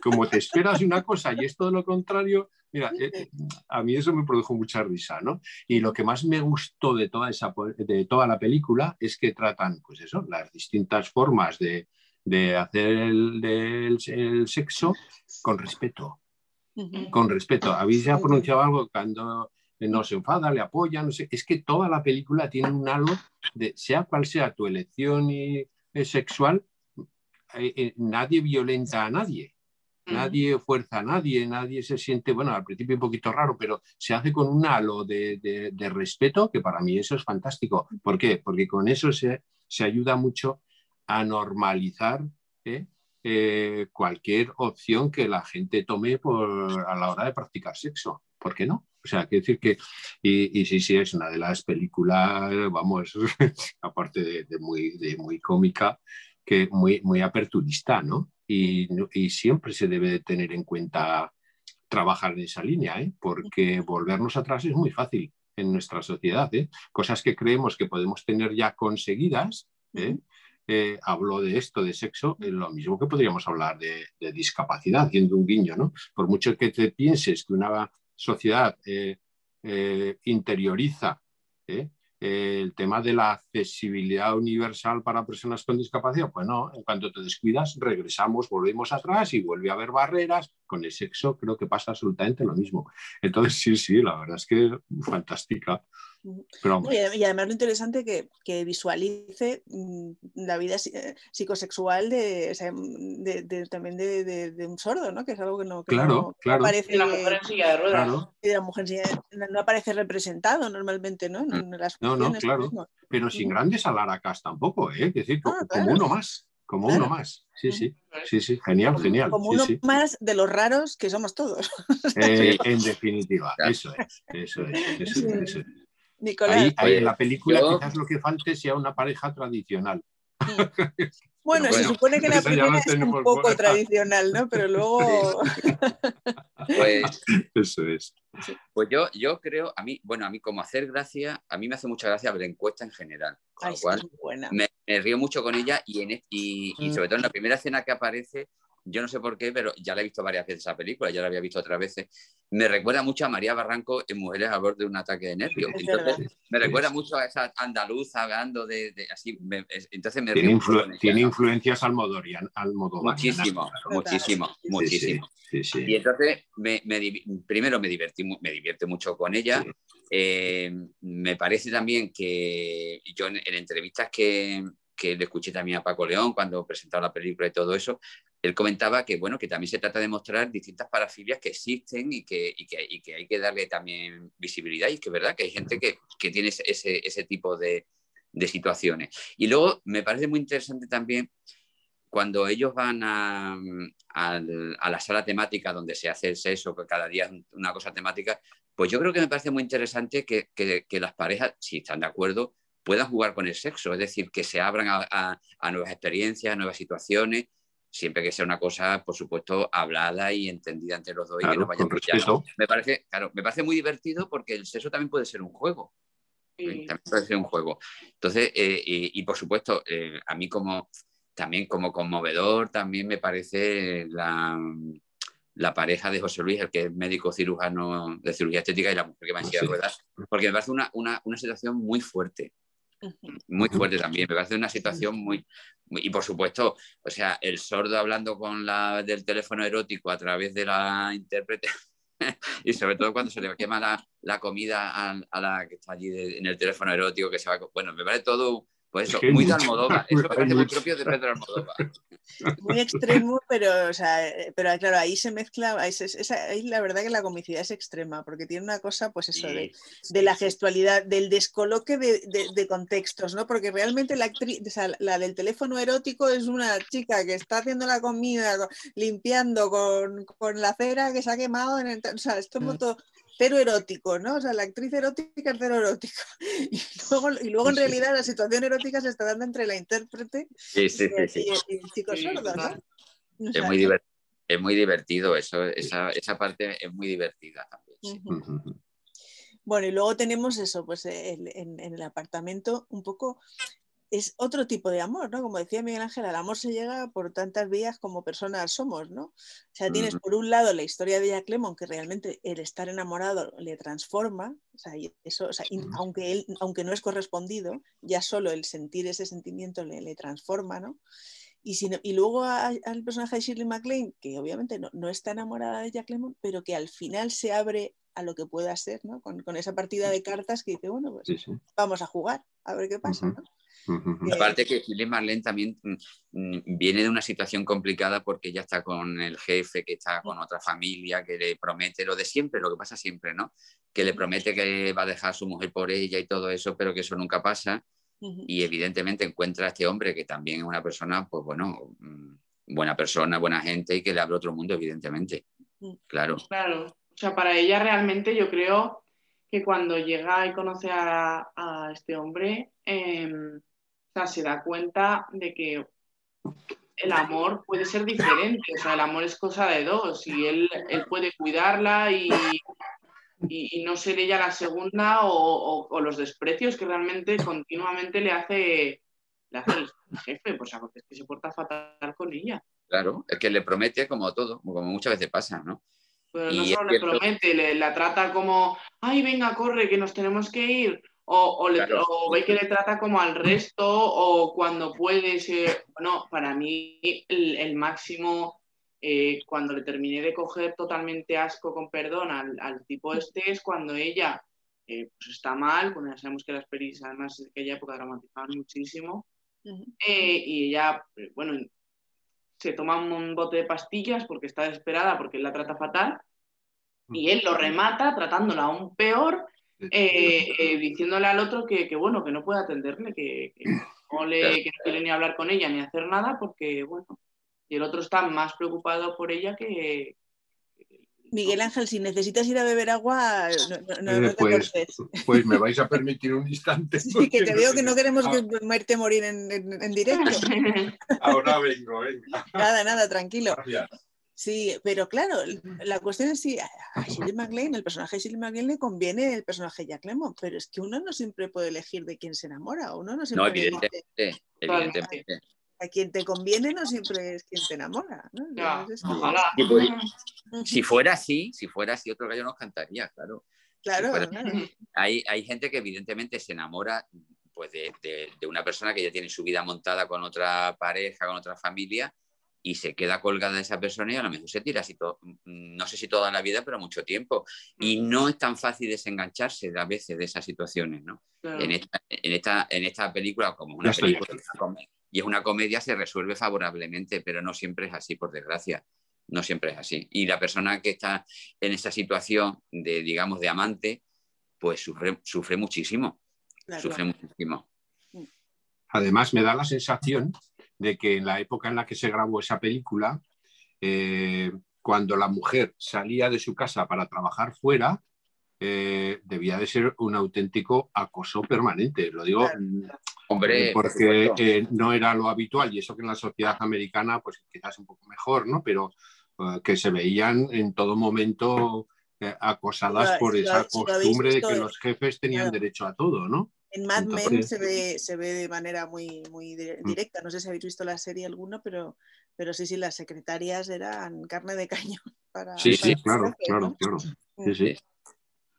Como te esperas una cosa y es todo lo contrario, mira, eh, a mí eso me produjo mucha risa, ¿no? Y lo que más me gustó de toda, esa, de toda la película es que tratan, pues eso, las distintas formas de de hacer el, sexo con respeto. Con respeto. Habéis ya pronunciado algo cuando no se enfada, le apoya, no sé. Es que toda la película tiene un halo de, sea cual sea tu elección y, eh, sexual, eh, eh, nadie violenta a nadie. Nadie fuerza a nadie, nadie se siente, bueno, al principio un poquito raro, pero se hace con un halo de, de, respeto que para mí eso es fantástico. ¿Por qué? Porque con eso se, se ayuda mucho a normalizar ¿eh? Eh, cualquier opción que la gente tome por, a la hora de practicar sexo. ¿Por qué no? O sea, quiero decir que, y, sí, sí, es una de las películas, vamos, aparte de, muy, de muy cómica, que muy, muy aperturista, ¿no? Y, y, siempre se debe de tener en cuenta trabajar en esa línea, ¿eh? porque volvernos atrás es muy fácil en nuestra sociedad. ¿eh? Cosas que creemos que podemos tener ya conseguidas, ¿eh? Eh, habló de esto, de sexo, es lo mismo que podríamos hablar de, discapacidad, haciendo un guiño, ¿no? Por mucho que te pienses que una sociedad eh, eh, interioriza el tema de la accesibilidad universal para personas con discapacidad, pues no, en cuanto te descuidas, regresamos, volvemos atrás y vuelve a haber barreras. Con el sexo creo que pasa absolutamente lo mismo. Entonces, sí, sí, la verdad es que fantástica y además lo interesante que, que visualice mm, la vida eh, psicosexual de, de, también de, un sordo, ¿no? Que es algo que no, claro, claro. aparece. la mujer en silla de ruedas. la mujer no aparece representado normalmente, ¿no? Mm. no, no, claro. Pero sin grandes alaracas tampoco, ¿eh? Es decir, ah, como, uno más. Como uno más. Sí, sí. Sí, sí. Genial, genial. Como uno más de los raros que somos todos. Eh, en definitiva, eso es. Eso es. Eso es, eso es. Ahí, en la película quizás lo que falte sea una pareja tradicional. Bueno, se supone que la primera es un poco tradicional, ¿no? Pero luego. pues, Eso es. Pues yo, yo creo, a mí, bueno, a mí como hacer gracia, a mí me hace mucha gracia ver encuesta en general. Con lo cual, me, río mucho con ella y, en, y, y, mm. sobre todo en la primera escena que aparece, yo no sé por qué, pero ya la he visto varias veces esa película, ya la había visto otras veces. Me recuerda mucho a María Barranco en Mujeres a borde de un ataque de nervios. Entonces, me recuerda mucho a esa andaluza hablando de, así. entonces me tiene, tiene influencias almodorian, Muchísimo, muchísimo, muchísimo. y entonces, me, primero me divertí, me divierte mucho con ella. Eh, me parece también que yo en entrevistas que, que le escuché también a Paco León cuando presentaba la película y todo eso, él comentaba que, bueno, que también se trata de mostrar distintas parafilias que existen y que, y que, y que hay que darle también visibilidad y que es verdad que hay gente que, que tiene ese, ese tipo de, de, situaciones. Y luego me parece muy interesante también cuando ellos van a, a, a, la sala temática donde se hace el sexo, que cada día es una cosa temática, pues yo creo que me parece muy interesante que, que, que las parejas, si están de acuerdo, puedan jugar con el sexo, es decir, que se abran a, nuevas experiencias, a nuevas situaciones, siempre que sea una cosa, por supuesto, hablada y entendida entre los dos y que no vayan Me parece, claro, me parece muy divertido porque el sexo también puede ser un juego. También puede ser un juego. Entonces, eh, y, por supuesto, eh, a mí como también como conmovedor, también me parece la, la pareja de José Luis, el que es médico cirujano de cirugía estética y la mujer que va en silla de ruedas, porque me parece una, una, una situación muy fuerte muy fuerte también. Me parece una situación muy, y por supuesto, o sea, el sordo hablando con la del teléfono erótico a través de la intérprete y sobre todo cuando se le quema la, la comida a, la que está allí en el teléfono erótico que se va. Bueno, me parece todo pues eso, muy de Almodóvar. Eso parece muy propio de Pedro Almodóvar. Muy extremo, pero, o sea, pero claro, ahí se mezcla, ahí, ahí, la verdad que la comicidad es extrema, porque tiene una cosa, pues eso, de, de, la gestualidad, del descoloque de, de, contextos, ¿no? Porque realmente la actriz, o sea, la del teléfono erótico es una chica que está haciendo la comida, limpiando con, con la cera que se ha quemado, en el, o sea, esto es mm. todo cero erótico, ¿no? O sea, la actriz erótica es cero erótico. Y luego, y luego en realidad la situación erótica se está dando entre la intérprete y, el chico sordo, ¿no? es, muy divertido, es muy divertido eso, esa, esa parte es muy divertida también. Bueno, y luego tenemos eso, pues en, en, el apartamento un poco es otro tipo de amor, ¿no? Como decía Miguel Ángel, el amor se llega por tantas vías como personas somos, ¿no? O sea, tienes por un lado la historia de Jack Lemon, que realmente el estar enamorado le transforma, o sea, eso, o sea, aunque, él, aunque no es correspondido, ya solo el sentir ese sentimiento le, le transforma, ¿no? Y, si y luego al personaje de Shirley MacLaine, que obviamente no, no, está enamorada de Jack Lemon, pero que al final se abre a lo que pueda ser, ¿no? Con, con esa partida de cartas que dice, bueno, pues vamos a jugar, a ver qué pasa, ¿no? Aparte que Gilles Marlene también mm, viene de una situación complicada porque ya está con el jefe, que está con otra familia, que le promete lo de siempre, lo que pasa siempre, ¿no? Que le promete que va a dejar a su mujer por ella y todo eso, pero que eso nunca pasa. Y evidentemente encuentra a este hombre que también es una persona, pues bueno, mm, buena persona, buena gente y que le abre otro mundo, evidentemente. Claro. Claro. O sea, para ella realmente yo creo que cuando llega y conoce a, a este hombre, eh, sea, se da cuenta de que el amor puede ser diferente, o sea, el amor es cosa de dos y él, él puede cuidarla y, y, no ser ella la segunda o, los desprecios que realmente continuamente le hace, le hace el jefe, pues es que se porta fatal con ella. Claro, es que le promete como todo, como muchas veces pasa, ¿no? Pero no solo le promete, le, la trata como, ay, venga, corre, que nos tenemos que ir o, ve que le trata como al resto, o cuando puede ser. Bueno, para mí, el, máximo, eh, cuando le terminé de coger totalmente asco, con perdón, al, tipo este, es cuando ella eh, pues está mal. Bueno, ya sabemos que las pelis, además, de aquella época dramatizaban muchísimo. Eh, y ella, bueno, se toma un bote de pastillas porque está desesperada, porque él la trata fatal. Y él lo remata tratándola aún peor diciéndole al otro que, bueno, que no puede atenderle, que, no le, quiere ni hablar con ella ni hacer nada porque, bueno, y el otro está más preocupado por ella que, Miguel Ángel, si necesitas ir a beber agua, no, te pues, pues, me vais a permitir un instante. Sí, que te veo que no queremos que verte morir en, directo. Ahora vengo, venga. Nada, nada, tranquilo. Sí, pero claro, la cuestión es si a Shirley MacLaine, el personaje de Shirley MacLaine le conviene el personaje de Jack Lemmon, pero es que uno no siempre puede elegir de quién se enamora, uno no siempre No, evidentemente, evidentemente. A quien te conviene no siempre es quien te enamora. Si fuera así, si fuera así, otro gallo nos cantaría, claro. Claro, Hay, hay gente que evidentemente se enamora pues, de, de una persona que ya tiene su vida montada con otra pareja, con otra familia, y se queda colgada esa persona y a lo mejor se tira así todo, no sé si toda la vida, pero mucho tiempo. Y no es tan fácil desengancharse a veces de esas situaciones, ¿no? En, esta, en, esta, película, como una película y es una comedia, se resuelve favorablemente, pero no siempre es así, por desgracia. No siempre es así. Y la persona que está en esa situación de, digamos, de amante, pues sufre, sufre muchísimo. Sufre muchísimo. Además, me da la sensación de que en la época en la que se grabó esa película, eh, cuando la mujer salía de su casa para trabajar fuera, eh, debía de ser un auténtico acoso permanente. Lo digo mm, Hombre, porque eh, no era lo habitual y eso que en la sociedad americana pues quizás un poco mejor, ¿no? Pero que se veían en todo momento acosadas por esa costumbre de que los jefes tenían derecho a todo, ¿no? En Mad Men se ve, se ve de manera muy, muy mm. directa. No sé si habéis visto la serie alguna, pero, pero sí, sí, las secretarias eran carne de cañón. Para, sí, sí, claro, claro, claro. Sí, mm. sí.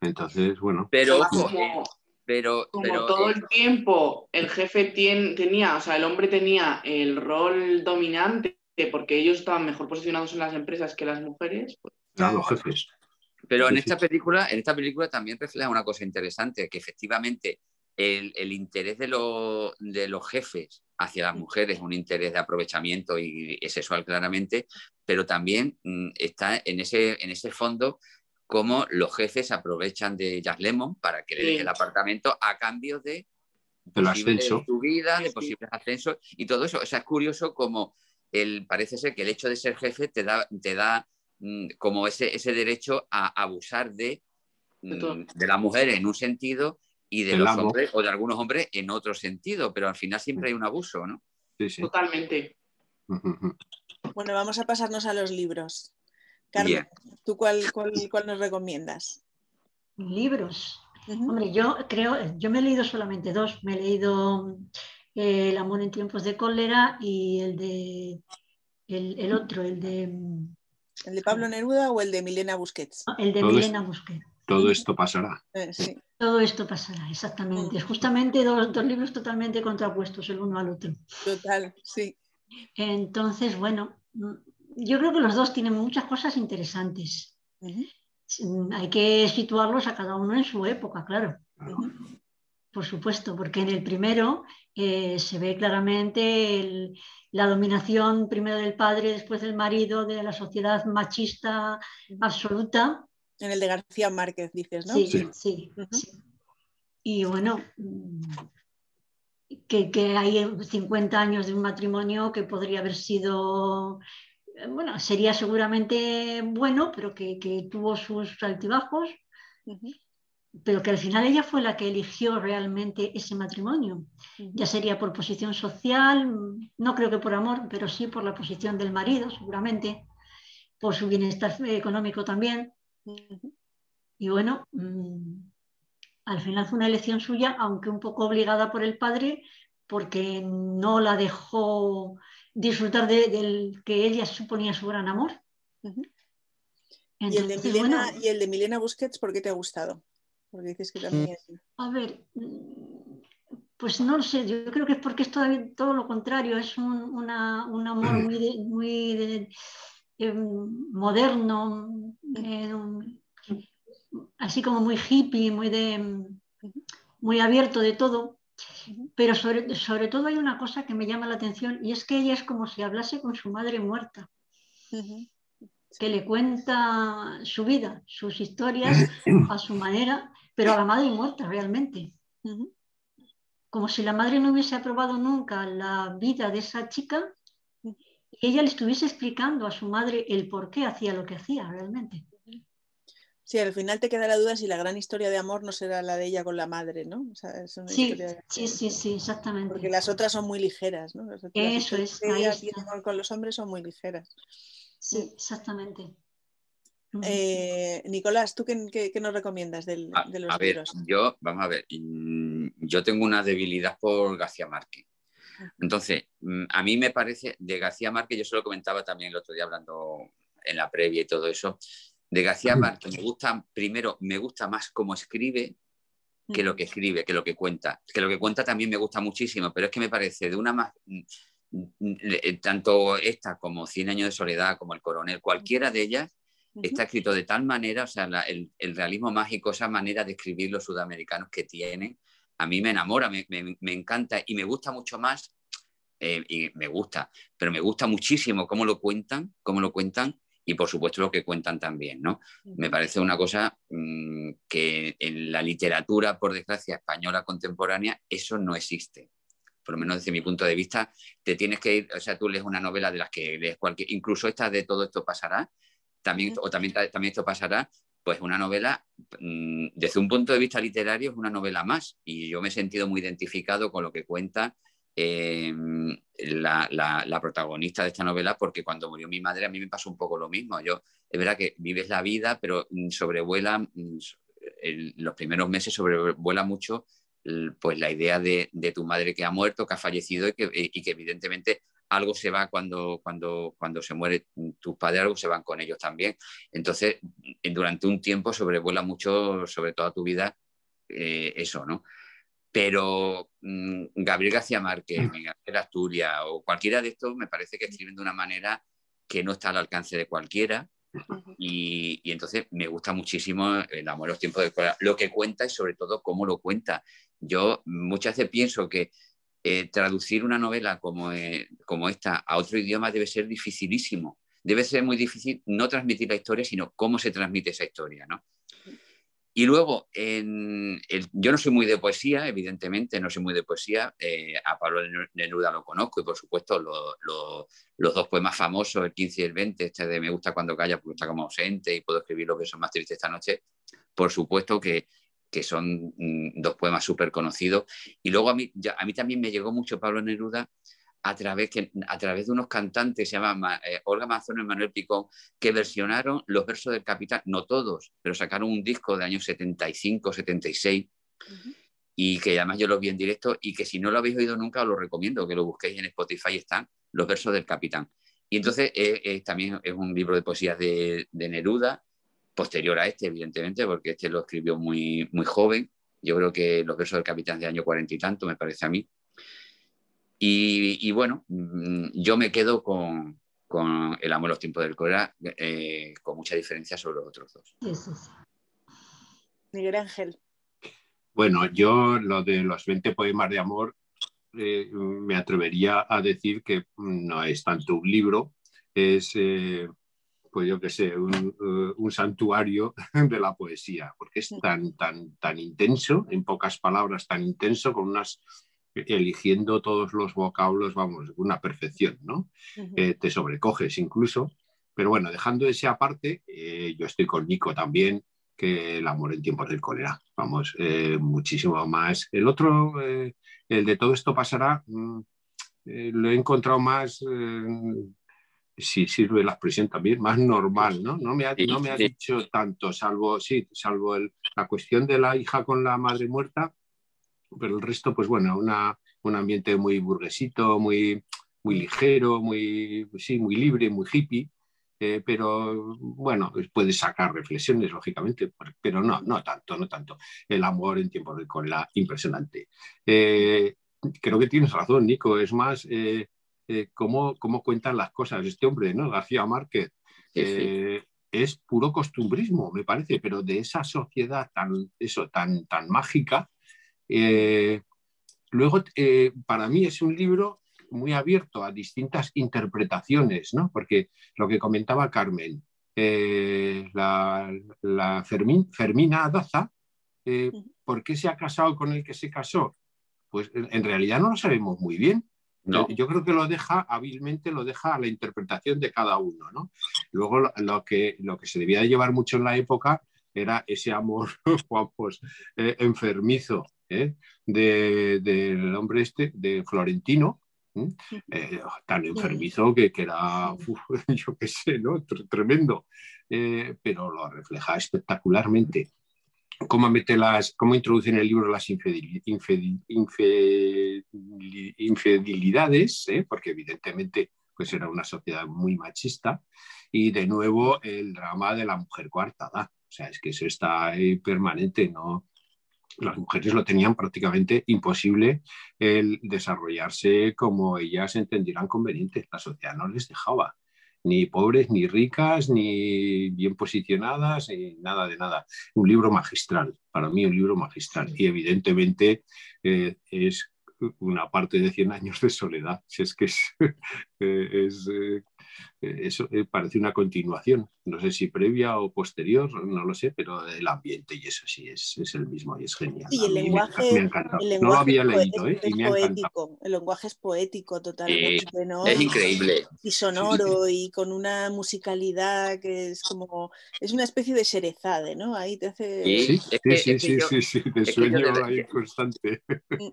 Entonces, bueno. Pero, como, pero, como todo el tiempo el jefe tenía, o sea, el hombre tenía el rol dominante porque ellos estaban mejor posicionados en las empresas que las mujeres. Pues, claro, los jefes. Pero en esta película, en esta película también refleja una cosa interesante, que efectivamente el, interés de, los jefes hacia las mujeres, un interés de aprovechamiento y, sexual claramente, pero también mm, está en ese, en ese fondo cómo los jefes aprovechan de Jack Lemon para que le deje el apartamento a cambio de ascenso. su vida, de posibles ascensos y todo eso. O sea, es curioso como el, parece ser que el hecho de ser jefe te da, te da mm, como ese, ese derecho a abusar de, de, mm, de la mujer en un sentido y de los hombres o de algunos hombres en otro sentido, pero al final siempre hay un abuso, ¿no? Sí, sí. Totalmente. Bueno, vamos a pasarnos a los libros. Carmen, ¿tú cuál, cuál, nos recomiendas? Libros. Hombre, yo creo, yo me he leído solamente dos. Me he leído eh, El amor en tiempos de cólera y el de el, otro, el de. ¿El de Pablo Neruda o el de Milena Busquets? el de Milena Busquets. Todo esto pasará. Eh, sí. Todo esto pasará, exactamente. Justamente dos, libros totalmente contrapuestos el uno al otro. Total, sí. Entonces, bueno, yo creo que los dos tienen muchas cosas interesantes. Hay que situarlos a cada uno en su época, claro. Por supuesto, porque en el primero eh, se ve claramente la dominación primero del padre, después del marido, de la sociedad machista absoluta, en el de García Márquez, dices, ¿no? Sí, sí. sí, Y bueno, que, hay 50 años de un matrimonio que podría haber sido, bueno, sería seguramente bueno, pero que, tuvo sus altibajos, pero que al final ella fue la que eligió realmente ese matrimonio. Ya sería por posición social, no creo que por amor, pero sí por la posición del marido, seguramente, por su bienestar económico también. Y bueno, mm, al final fue una elección suya, aunque un poco obligada por el padre, porque no la dejó disfrutar del que ella suponía su gran amor. ¿Y, el de Milena, ¿Y el de Milena Busquets por qué te ha gustado? Porque dices que también A ver, pues no lo sé, yo creo que es porque es todo, lo contrario, es un, amor muy, muy em, moderno, así como muy hippie, muy, de, muy abierto de todo. Pero sobre, sobre, todo hay una cosa que me llama la atención y es que ella es como si hablase con su madre muerta, que le cuenta su vida, sus historias a su manera, pero a la madre muerta realmente. Como si la madre no hubiese aprobado nunca la vida de esa chica y ella le estuviese explicando a su madre el por qué hacía lo que hacía realmente. Sí, al final te queda la duda si la gran historia de amor no será la de ella con la madre, ¿no? sí, sí, sí, sí, exactamente. Porque las otras son muy ligeras, ¿no? Eso es. amor con los hombres son muy ligeras. Sí, exactamente. Eh, Nicolás, ¿tú qué, nos recomiendas de los a ver, Yo, vamos a ver, mm, yo tengo una debilidad por García Márquez. Entonces, mm, a mí me parece, de García Márquez, yo se lo comentaba también el otro día hablando en la previa y todo eso, de García Márquez me gusta, primero, me gusta más cómo escribe que lo que escribe, que lo que cuenta. Que lo que cuenta también me gusta muchísimo, pero es que me parece de una más, mm, eh, tanto esta como Cien años de soledad, como El coronel, cualquiera de ellas está escrito de tal manera, o sea, el, realismo mágico, esa manera de escribir los sudamericanos que tienen, a mí me enamora, me, encanta y me gusta mucho más, eh, y me gusta, pero me gusta muchísimo cómo lo cuentan, cómo lo cuentan y por supuesto lo que cuentan también, ¿no? Me parece una cosa mm, que en la literatura, por desgracia, española contemporánea, eso no existe por lo menos desde mi punto de vista, te tienes que ir, o sea, tú lees una novela de las que lees cualquier, incluso esta de todo esto pasará, también, o también, también esto pasará, pues una novela, mm, desde un punto de vista literario, es una novela más. Y yo me he sentido muy identificado con lo que cuenta em, la, protagonista de esta novela, porque cuando murió mi madre a mí me pasó un poco lo mismo. Yo, es verdad que vives la vida, pero mm, sobrevuela, mm, los primeros meses sobrevuela mucho pues la idea de, tu madre que ha muerto, que ha fallecido y que, evidentemente algo se va cuando, cuando, cuando se muere tus padres, algo se van con ellos también. Entonces, durante un tiempo sobrevuela mucho sobre toda tu vida eh, eso, ¿no? Pero mm, Gabriel García Márquez, mm. Miguel Asturias o cualquiera de estos me parece que escriben de una manera que no está al alcance de cualquiera. Y, y, entonces me gusta muchísimo el amor a los tiempos de escuela. Lo que cuenta y sobre todo cómo lo cuenta. Yo muchas veces pienso que eh, traducir una novela como, eh, como esta a otro idioma debe ser dificilísimo. Debe ser muy difícil no transmitir la historia, sino cómo se transmite esa historia. ¿no? Y luego, yo no soy muy de poesía, evidentemente, no soy muy de poesía. Eh, a Pablo Neruda lo conozco y, por supuesto, los dos poemas famosos, el 15 y el 20, este de Me gusta cuando calla porque está como ausente y puedo escribir los versos más tristes esta noche. Por supuesto que que son mm, dos poemas súper conocidos. Y luego a mí, a mí también me llegó mucho Pablo Neruda a través, que, a través de unos cantantes, se llaman eh, Olga Mazón y Manuel Picón, que versionaron los versos del Capitán, no todos, pero sacaron un disco de años 75, 76, y que además yo lo vi en directo, y que si no lo habéis oído nunca, os lo recomiendo, que lo busquéis en Spotify, están los versos del Capitán. Y entonces eh, eh, también es un libro de poesías de, de Neruda, posterior a este, evidentemente, porque este lo escribió muy, muy joven. Yo creo que los versos del capitán de año cuarenta y tanto, me parece a mí. Y, bueno, mm, yo me quedo con, El amor a los tiempos del cólera, eh, con mucha diferencia sobre los otros dos. Miguel Ángel. Bueno, yo lo de los 20 poemas de amor eh, me atrevería a decir que no es tanto un libro, es eh, pues yo qué sé, eh, un, santuario de la poesía, porque es tan, tan, tan intenso, en pocas palabras, tan intenso, con unas eligiendo todos los vocablos, vamos, una perfección, ¿no? Eh, te sobrecoges incluso. Pero bueno, dejando ese aparte, eh, yo estoy con Nico también, que el amor en tiempos del cólera. Vamos, muchísimo más. El otro, el de todo esto pasará, mm, lo he encontrado más si sirve la expresión también, más normal, ¿no? No me ha, no me ha dicho tanto, salvo, sí, salvo el, la cuestión de la hija con la madre muerta, pero el resto, pues bueno, una, un ambiente muy burguesito, muy, muy ligero, muy, sí, muy libre, muy hippie, eh, pero bueno, puede sacar reflexiones, lógicamente, pero no, no tanto, no tanto. El amor en tiempos de cólera, impresionante. Eh, creo que tienes razón, Nico, es más... Eh, eh, cómo, cuentan las cosas este hombre, ¿no? García Márquez. Es puro costumbrismo, me parece, pero de esa sociedad tan, eso, tan, tan mágica. Eh, luego, para mí es un libro muy abierto a distintas interpretaciones, ¿no? Porque lo que comentaba Carmen, la, Fermina Daza, ¿por qué se ha casado con el que se casó? Pues en realidad no lo sabemos muy bien. Yo creo que lo deja, hábilmente lo deja a la interpretación de cada uno. ¿no? Luego lo, que, lo que se debía de llevar mucho en la época era ese amor, pues, enfermizo del hombre este, de Florentino, tan enfermizo que, que era, yo qué sé, ¿no? tremendo, pero lo refleja espectacularmente cómo, mete las, cómo introduce en el libro las infidelidades, ¿eh? porque evidentemente pues era una sociedad muy machista, y de nuevo el drama de la mujer coartada. O sea, es que eso está ahí permanente, ¿no? Las mujeres lo tenían prácticamente imposible el desarrollarse como ellas entendieran conveniente. La sociedad no les dejaba ni pobres, ni ricas, ni bien posicionadas, ni nada de nada. Un libro magistral, para mí un libro magistral. Y evidentemente eh, es una parte de 100 años de soledad. Si es que es, eh, eh, eso eh, parece una continuación, no sé si previa o posterior, no lo sé, pero el ambiente y eso sí es, el mismo y es genial. Y el lenguaje, no lo había leído, ¿eh? y me poético, el lenguaje es poético totalmente, ¿no? Es increíble. Y sonoro y con una musicalidad que es como, es una especie de serezade, ¿no? Ahí te hace... Sí, sí, sí, sí, sí, de sueño ahí constante.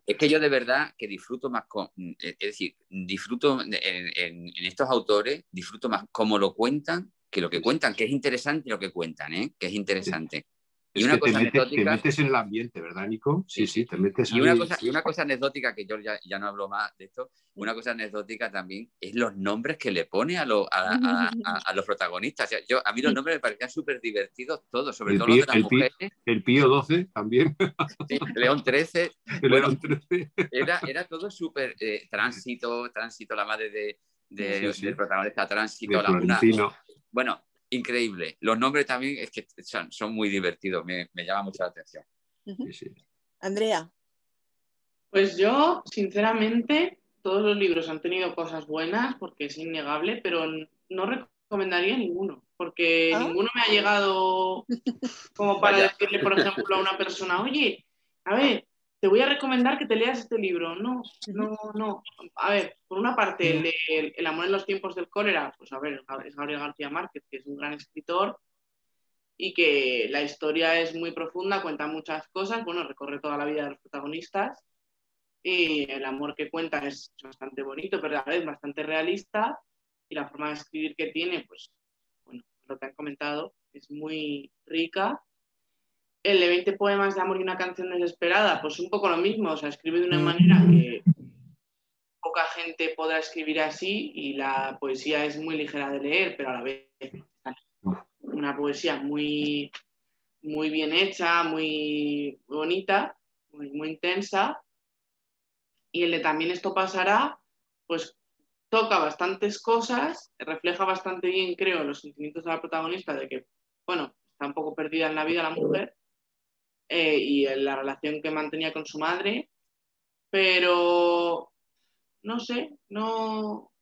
Es que yo de verdad que disfruto más con, es decir, disfruto en estos autores disfruto más cómo lo cuentan que lo que cuentan, que es interesante lo que cuentan, ¿eh? que es interesante. Y una cosa anecdótica. Te metes en el ambiente, ¿verdad, Nico? Sí, sí, te metes y una, cosa, y una cosa anecdótica, que yo ya, ya, no hablo más de esto, una cosa anecdótica también es los nombres que le pone a, a, a, los protagonistas. yo, a mí los nombres me parecían súper divertidos todos, sobre todo los de las el mujeres. el Pío 12 también. León 13. León 13. Era, era todo súper eh, tránsito, tránsito, la madre de, de, del protagonista tránsito, la, Bueno, increíble. Los nombres también es que son, muy divertidos, me, me, llama mucho la atención. Andrea. Pues yo, sinceramente, todos los libros han tenido cosas buenas, porque es innegable, pero no recomendaría ninguno, porque ¿Ah? ninguno me ha llegado como para decirle, por ejemplo, a una persona, oye, a ver, te voy a recomendar que te leas este libro. No, no, no. A ver, por una parte, el, de, el, amor en los tiempos del cólera, pues a ver, es Gabriel García Márquez, que es un gran escritor y que la historia es muy profunda, cuenta muchas cosas, bueno, recorre toda la vida de los protagonistas y el amor que cuenta es bastante bonito, pero a la vez bastante realista y la forma de escribir que tiene, pues, bueno, lo que han comentado, es muy rica el de 20 poemas de amor y una canción desesperada, pues un poco lo mismo, o sea, escribe de una manera que poca gente podrá escribir así y la poesía es muy ligera de leer, pero a la vez una poesía muy, muy bien hecha, muy bonita, muy, muy intensa. Y el de también esto pasará, pues toca bastantes cosas, refleja bastante bien, creo, los sentimientos de la protagonista de que, bueno, está un poco perdida en la vida la mujer eh, y la relación que mantenía con su madre, pero no sé, no,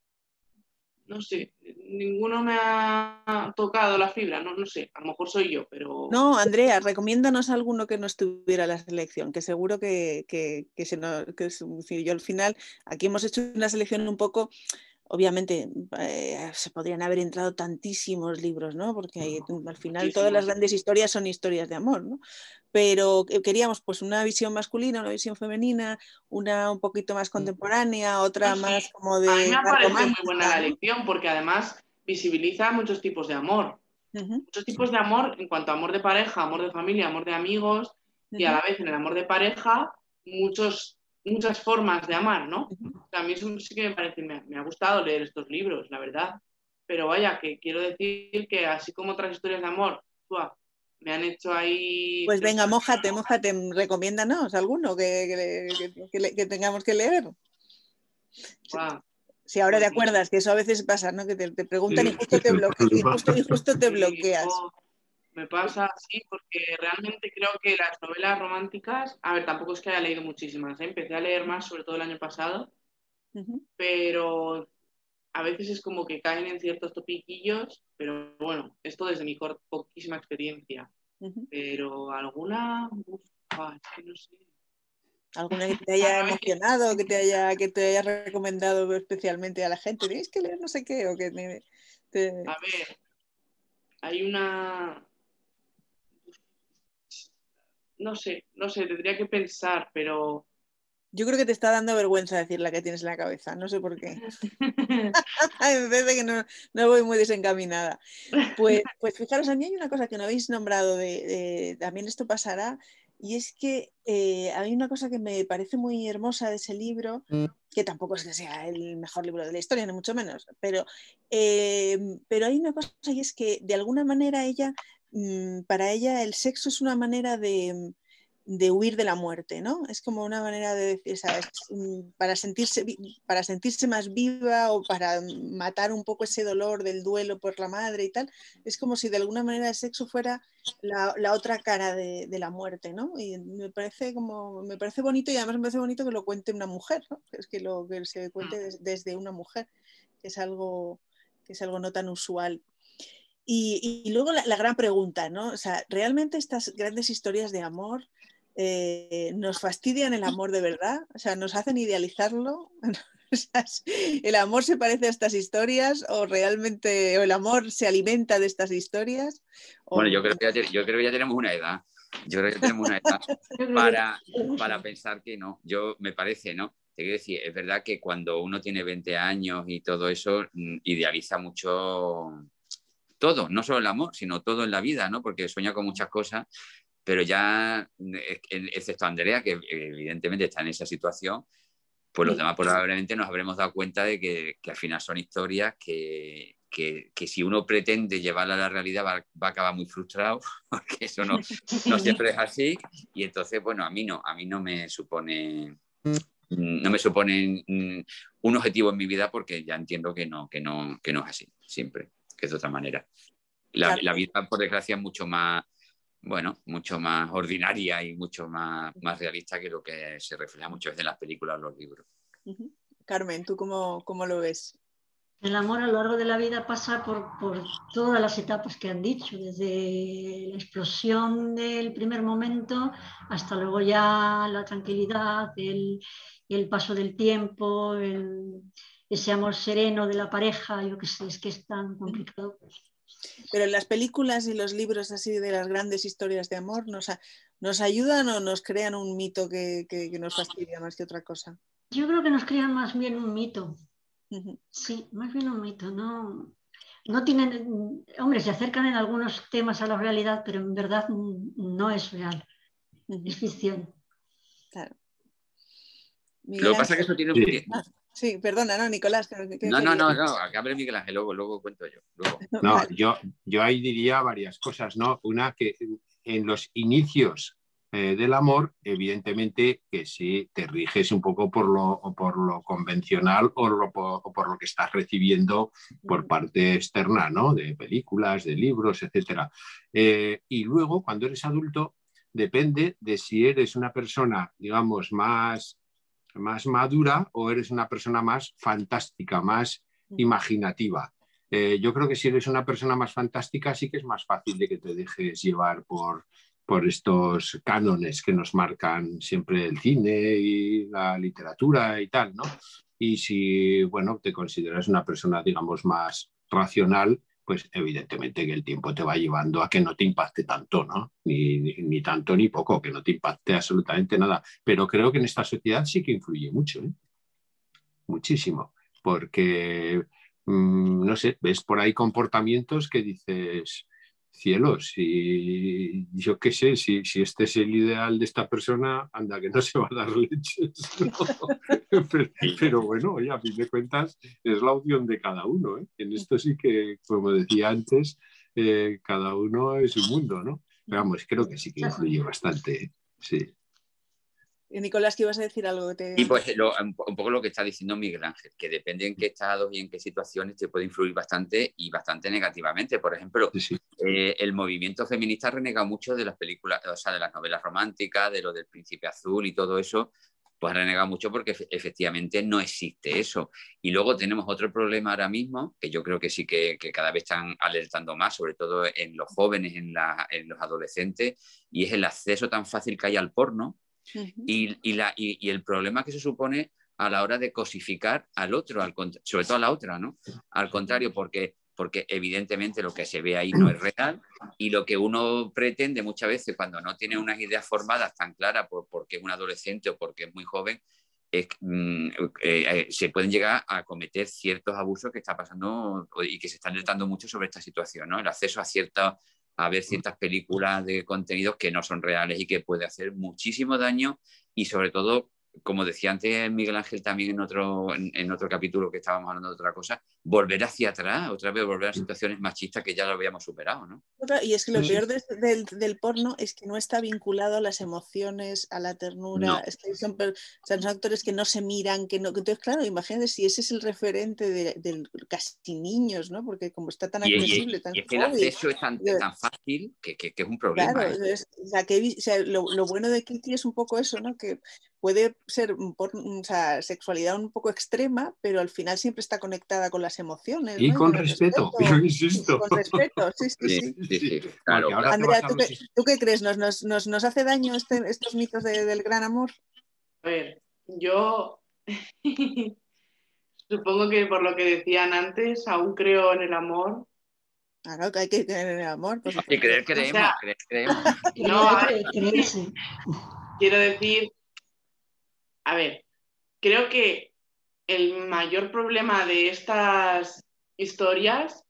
no sé, ninguno me ha tocado la fibra, no, no sé, a lo mejor soy yo, pero... No, Andrea, recomiéndanos alguno que no estuviera en la selección, que seguro que, que, que se que, yo al final, aquí hemos hecho una selección un poco obviamente eh, se podrían haber entrado tantísimos libros, ¿no? Porque al final todas las grandes historias son historias de amor, ¿no? Pero queríamos pues una visión masculina, una visión femenina, una un poquito más contemporánea, otra más como de... A mí me parece muy buena la lección porque además visibiliza muchos tipos de amor. Muchos tipos de amor en cuanto a amor de pareja, amor de familia, amor de amigos y a la vez en el amor de pareja muchos muchas formas de amar, ¿no? a mí eso sí que me parece, me, ha gustado leer estos libros, la verdad. Pero vaya, que quiero decir que así como otras historias de amor, me han hecho ahí... Pues venga, mojate, mojate, recomiéndanos alguno que, que, tengamos que leer. Si ahora te pues acuerdas, que eso a veces pasa, ¿no? Que te, preguntan y justo te, y justo te bloqueas me pasa así porque realmente creo que las novelas románticas, a ver, tampoco es que haya leído muchísimas, ¿eh? empecé a leer más sobre todo el año pasado, pero a veces es como que caen en ciertos topiquillos, pero bueno, esto desde mi poquísima experiencia. Pero alguna, uf, es que no sé. ¿Alguna que te haya emocionado, que te haya, que te haya recomendado especialmente a la gente? ¿Tenéis que leer no sé qué? O que A ver, hay una, no sé, no sé, tendría que pensar, pero... Yo creo que te está dando vergüenza decir la que tienes en la cabeza, no sé por qué. me parece que no, no, voy muy desencaminada. Pues, pues fijaros, a mí hay una cosa que no habéis nombrado, de, también esto pasará, y es que eh, hay una cosa que me parece muy hermosa de ese libro, mm. que tampoco es que sea el mejor libro de la historia, ni mucho menos, pero, eh, pero hay una cosa y es que de alguna manera ella, para ella el sexo es una manera de, de huir de la muerte, ¿no? Es como una manera de decir, ¿sabes? Mm, para sentirse, para sentirse más viva o para matar un poco ese dolor del duelo por la madre y tal, es como si de alguna manera el sexo fuera la, otra cara de, la muerte, ¿no? Y me parece como, me parece bonito y además me parece bonito que lo cuente una mujer, ¿no? Es que lo que se cuente mm. desde una mujer, que es algo, que es algo no tan usual. Y, luego la, la, gran pregunta, ¿no? O sea, ¿realmente estas grandes historias de amor eh, nos fastidian el amor de verdad, o sea, nos hacen idealizarlo. ¿El amor se parece a estas historias o realmente o el amor se alimenta de estas historias? Bueno, yo creo, que ya, yo creo que ya tenemos una edad. Yo creo que tenemos una edad para, para pensar que no. Yo me parece, ¿no? Te quiero decir, es verdad que cuando uno tiene 20 años y todo eso, mm, idealiza mucho todo, no solo el amor, sino todo en la vida, ¿no? Porque sueña con muchas cosas pero ya, excepto Andrea, que evidentemente está en esa situación, pues los demás probablemente nos habremos dado cuenta de que, al final son historias que, si uno pretende llevarla a la realidad va, a acabar muy frustrado, porque eso no, no, siempre es así. Y entonces, bueno, a mí no, a mí no me supone, no me supone un objetivo en mi vida porque ya entiendo que no, que no, que no es así, siempre, que es de otra manera. La, la vida, por desgracia, es mucho más bueno, mucho más ordinaria y mucho más, más realista que lo que se refleja muchas veces en las películas o los libros. Carmen, ¿tú cómo, lo ves? El amor a lo largo de la vida pasa por, todas las etapas que han dicho, desde la explosión del primer momento hasta luego ya la tranquilidad, el, el paso del tiempo, ese amor sereno de la pareja, yo que sé, es que es tan complicado. Pero las películas y los libros así de las grandes historias de amor nos, nos ayudan o nos crean un mito que, nos fastidia más que otra cosa. Yo creo que nos crean más bien un mito. Sí, más bien un mito. No, no tienen, hombre, se acercan en algunos temas a la realidad, pero en verdad no es real. Es ficción. Claro. Lo que pasa es que eso tiene un... Sí, perdona, no, Nicolás. no, no, no, no, Miguel Ángel, luego, luego cuento yo. No, yo, yo ahí diría varias cosas, ¿no? Una que en los inicios eh, del amor, evidentemente que sí te riges un poco por lo, por lo convencional o, lo, por, lo que estás recibiendo por parte externa, ¿no? De películas, de libros, etc. Eh, y luego, cuando eres adulto, depende de si eres una persona, digamos, más más madura o eres una persona más fantástica, más imaginativa. Eh, yo creo que si eres una persona más fantástica sí que es más fácil de que te dejes llevar por, por estos cánones que nos marcan siempre el cine y la literatura y tal, ¿no? Y si, bueno, te consideras una persona, digamos, más racional, pues evidentemente que el tiempo te va llevando a que no te impacte tanto, ¿no? Ni, tanto ni poco, que no te impacte absolutamente nada. Pero creo que en esta sociedad sí que influye mucho, ¿eh? muchísimo, porque, mm, no sé, ves por ahí comportamientos que dices, cielos, y yo qué sé, si, si, este es el ideal de esta persona, anda, que no se va a dar leches. Pero, bueno, oye, a fin de cuentas es la opción de cada uno. ¿eh? En esto sí que, como decía antes, eh, cada uno es un mundo, ¿no? Pero vamos, creo que sí que influye bastante, sí. Nicolás, que ibas a decir algo. Y pues un, poco lo que está diciendo Miguel Ángel, que depende en qué estados y en qué situaciones te puede influir bastante y bastante negativamente. Por ejemplo, eh, el movimiento feminista ha renegado mucho de las películas, o sea, de las novelas románticas, de lo del príncipe azul y todo eso, pues ha renegado mucho porque efectivamente no existe eso. Y luego tenemos otro problema ahora mismo, que yo creo que sí que, cada vez están alertando más, sobre todo en los jóvenes, en, en los adolescentes, y es el acceso tan fácil que hay al porno y, el problema que se supone a la hora de cosificar al otro, al, sobre todo a la otra, ¿no? Al contrario, porque, porque evidentemente lo que se ve ahí no es real y lo que uno pretende muchas veces cuando no tiene unas ideas formadas tan claras por, porque es un adolescente o porque es muy joven, es, mm, eh, eh, se pueden llegar a cometer ciertos abusos que está pasando y que se están alertando mucho sobre esta situación, ¿no? El acceso a cierta a ver ciertas películas de contenidos que no son reales y que puede hacer muchísimo daño y sobre todo como decía antes Miguel Ángel también en otro, en, otro capítulo que estábamos hablando de otra cosa, volver hacia atrás, otra vez volver a situaciones machistas que ya lo habíamos superado, ¿no? Y es que lo peor del, porno es que no está vinculado a las emociones, a la ternura, son, actores que no se miran, que no... Entonces, claro, imagínate si ese es el referente de, casi niños, ¿no? Porque como está tan accesible, tan y es que el acceso es tan, fácil que, es un problema. Claro, ¿eh? lo, lo, bueno de Kitty es un poco eso, ¿no? Que puede ser o sea, sexualidad un poco extrema, pero al final siempre está conectada con las emociones. Y con, respeto, yo insisto. con respeto, sí, sí, sí. Andrea, ¿tú qué, crees? ¿Nos, nos, nos, hace daño este, estos mitos del gran amor? A ver, yo supongo que por lo que decían antes, aún creo en el amor. Claro, que hay que creer en el amor. Pues, y creer creemos, creer creemos. No, quiero decir a ver, creo que el mayor problema de estas historias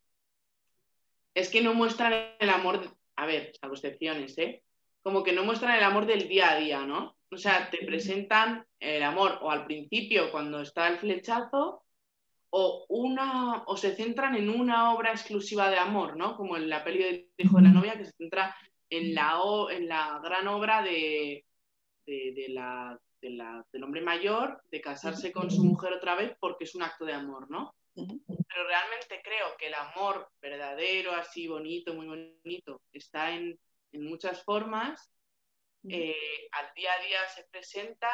es que no muestran el amor, a ver, salvo excepciones, ¿eh? Como que no muestran el amor del día a día, ¿no? O sea, te presentan el amor o al principio cuando está el flechazo o una o se centran en una obra exclusiva de amor, ¿no? Como en la peli del hijo de la novia que se centra en la, en la gran obra de, de la del hombre mayor de casarse con su mujer otra vez porque es un acto de amor, ¿no? Pero realmente creo que el amor verdadero, así bonito, muy bonito, está en, muchas formas. Eh, al día a día se presenta.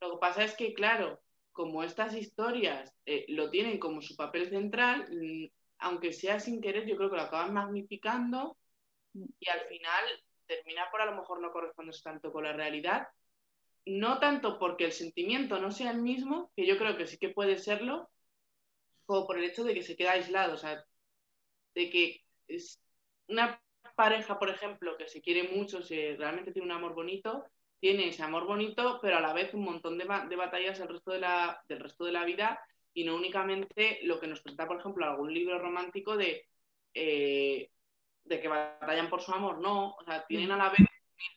Lo que pasa es que, claro, como estas historias eh, lo tienen como su papel central, mm, aunque sea sin querer, yo creo que lo acaban magnificando y al final termina por a lo mejor no corresponderse tanto con la realidad no tanto porque el sentimiento no sea el mismo, que yo creo que sí que puede serlo, como por el hecho de que se queda aislado, o sea, de que es una pareja, por ejemplo, que se quiere mucho, se realmente tiene un amor bonito, tiene ese amor bonito, pero a la vez un montón de, batallas el resto de la, del resto de la vida y no únicamente lo que nos presenta, por ejemplo, algún libro romántico de, eh, de que batallan por su amor, no, o sea, tienen a la vez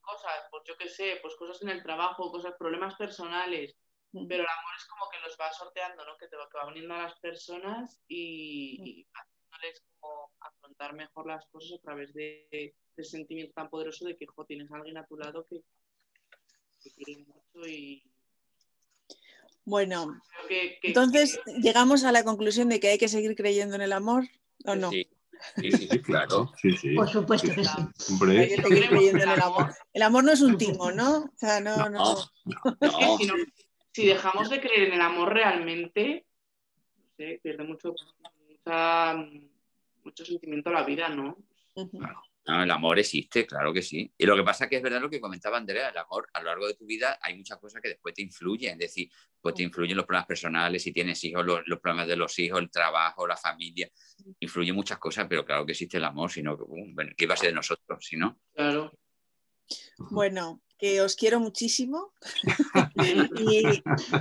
cosas, pues yo qué sé, pues cosas en el trabajo, cosas, problemas personales, pero el amor es como que los va sorteando, ¿no? Que te va, que va uniendo a las personas y, haciéndoles como afrontar mejor las cosas a través de, ese sentimiento tan poderoso de que, jo, tienes a alguien a tu lado que, que quiere mucho y... Bueno, entonces llegamos a la conclusión de que hay que seguir creyendo en el amor, ¿o no? Sí, sí, claro. Por supuesto que sí. el amor. El amor no es un timo, ¿no? O sea, no, no. si, dejamos de creer en el amor realmente, pierde mucho, mucho sentimiento a la vida, ¿no? Claro el amor existe, claro que sí. Y lo que pasa es que es verdad lo que comentaba Andrea, el amor a lo largo de tu vida hay muchas cosas que después te influyen, es decir, pues te influyen los problemas personales, si tienes hijos, los, problemas de los hijos, el trabajo, la familia, influyen muchas cosas, pero claro que existe el amor, sino que, uh, ¿qué iba a ser de nosotros si no? Claro. Bueno, que os quiero muchísimo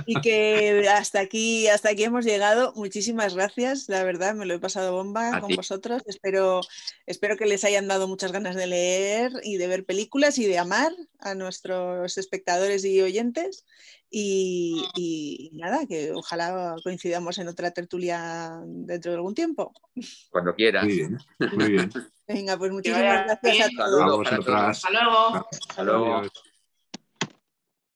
y, que hasta aquí, hasta aquí hemos llegado. Muchísimas gracias, la verdad, me lo he pasado bomba con vosotros. Espero, espero que les hayan dado muchas ganas de leer y de ver películas y de amar a nuestros espectadores y oyentes. Y, nada, que ojalá coincidamos en otra tertulia dentro de algún tiempo. Cuando quieras. Muy bien, muy bien. Venga, pues muchísimas gracias a todos. Hasta luego. Hasta luego.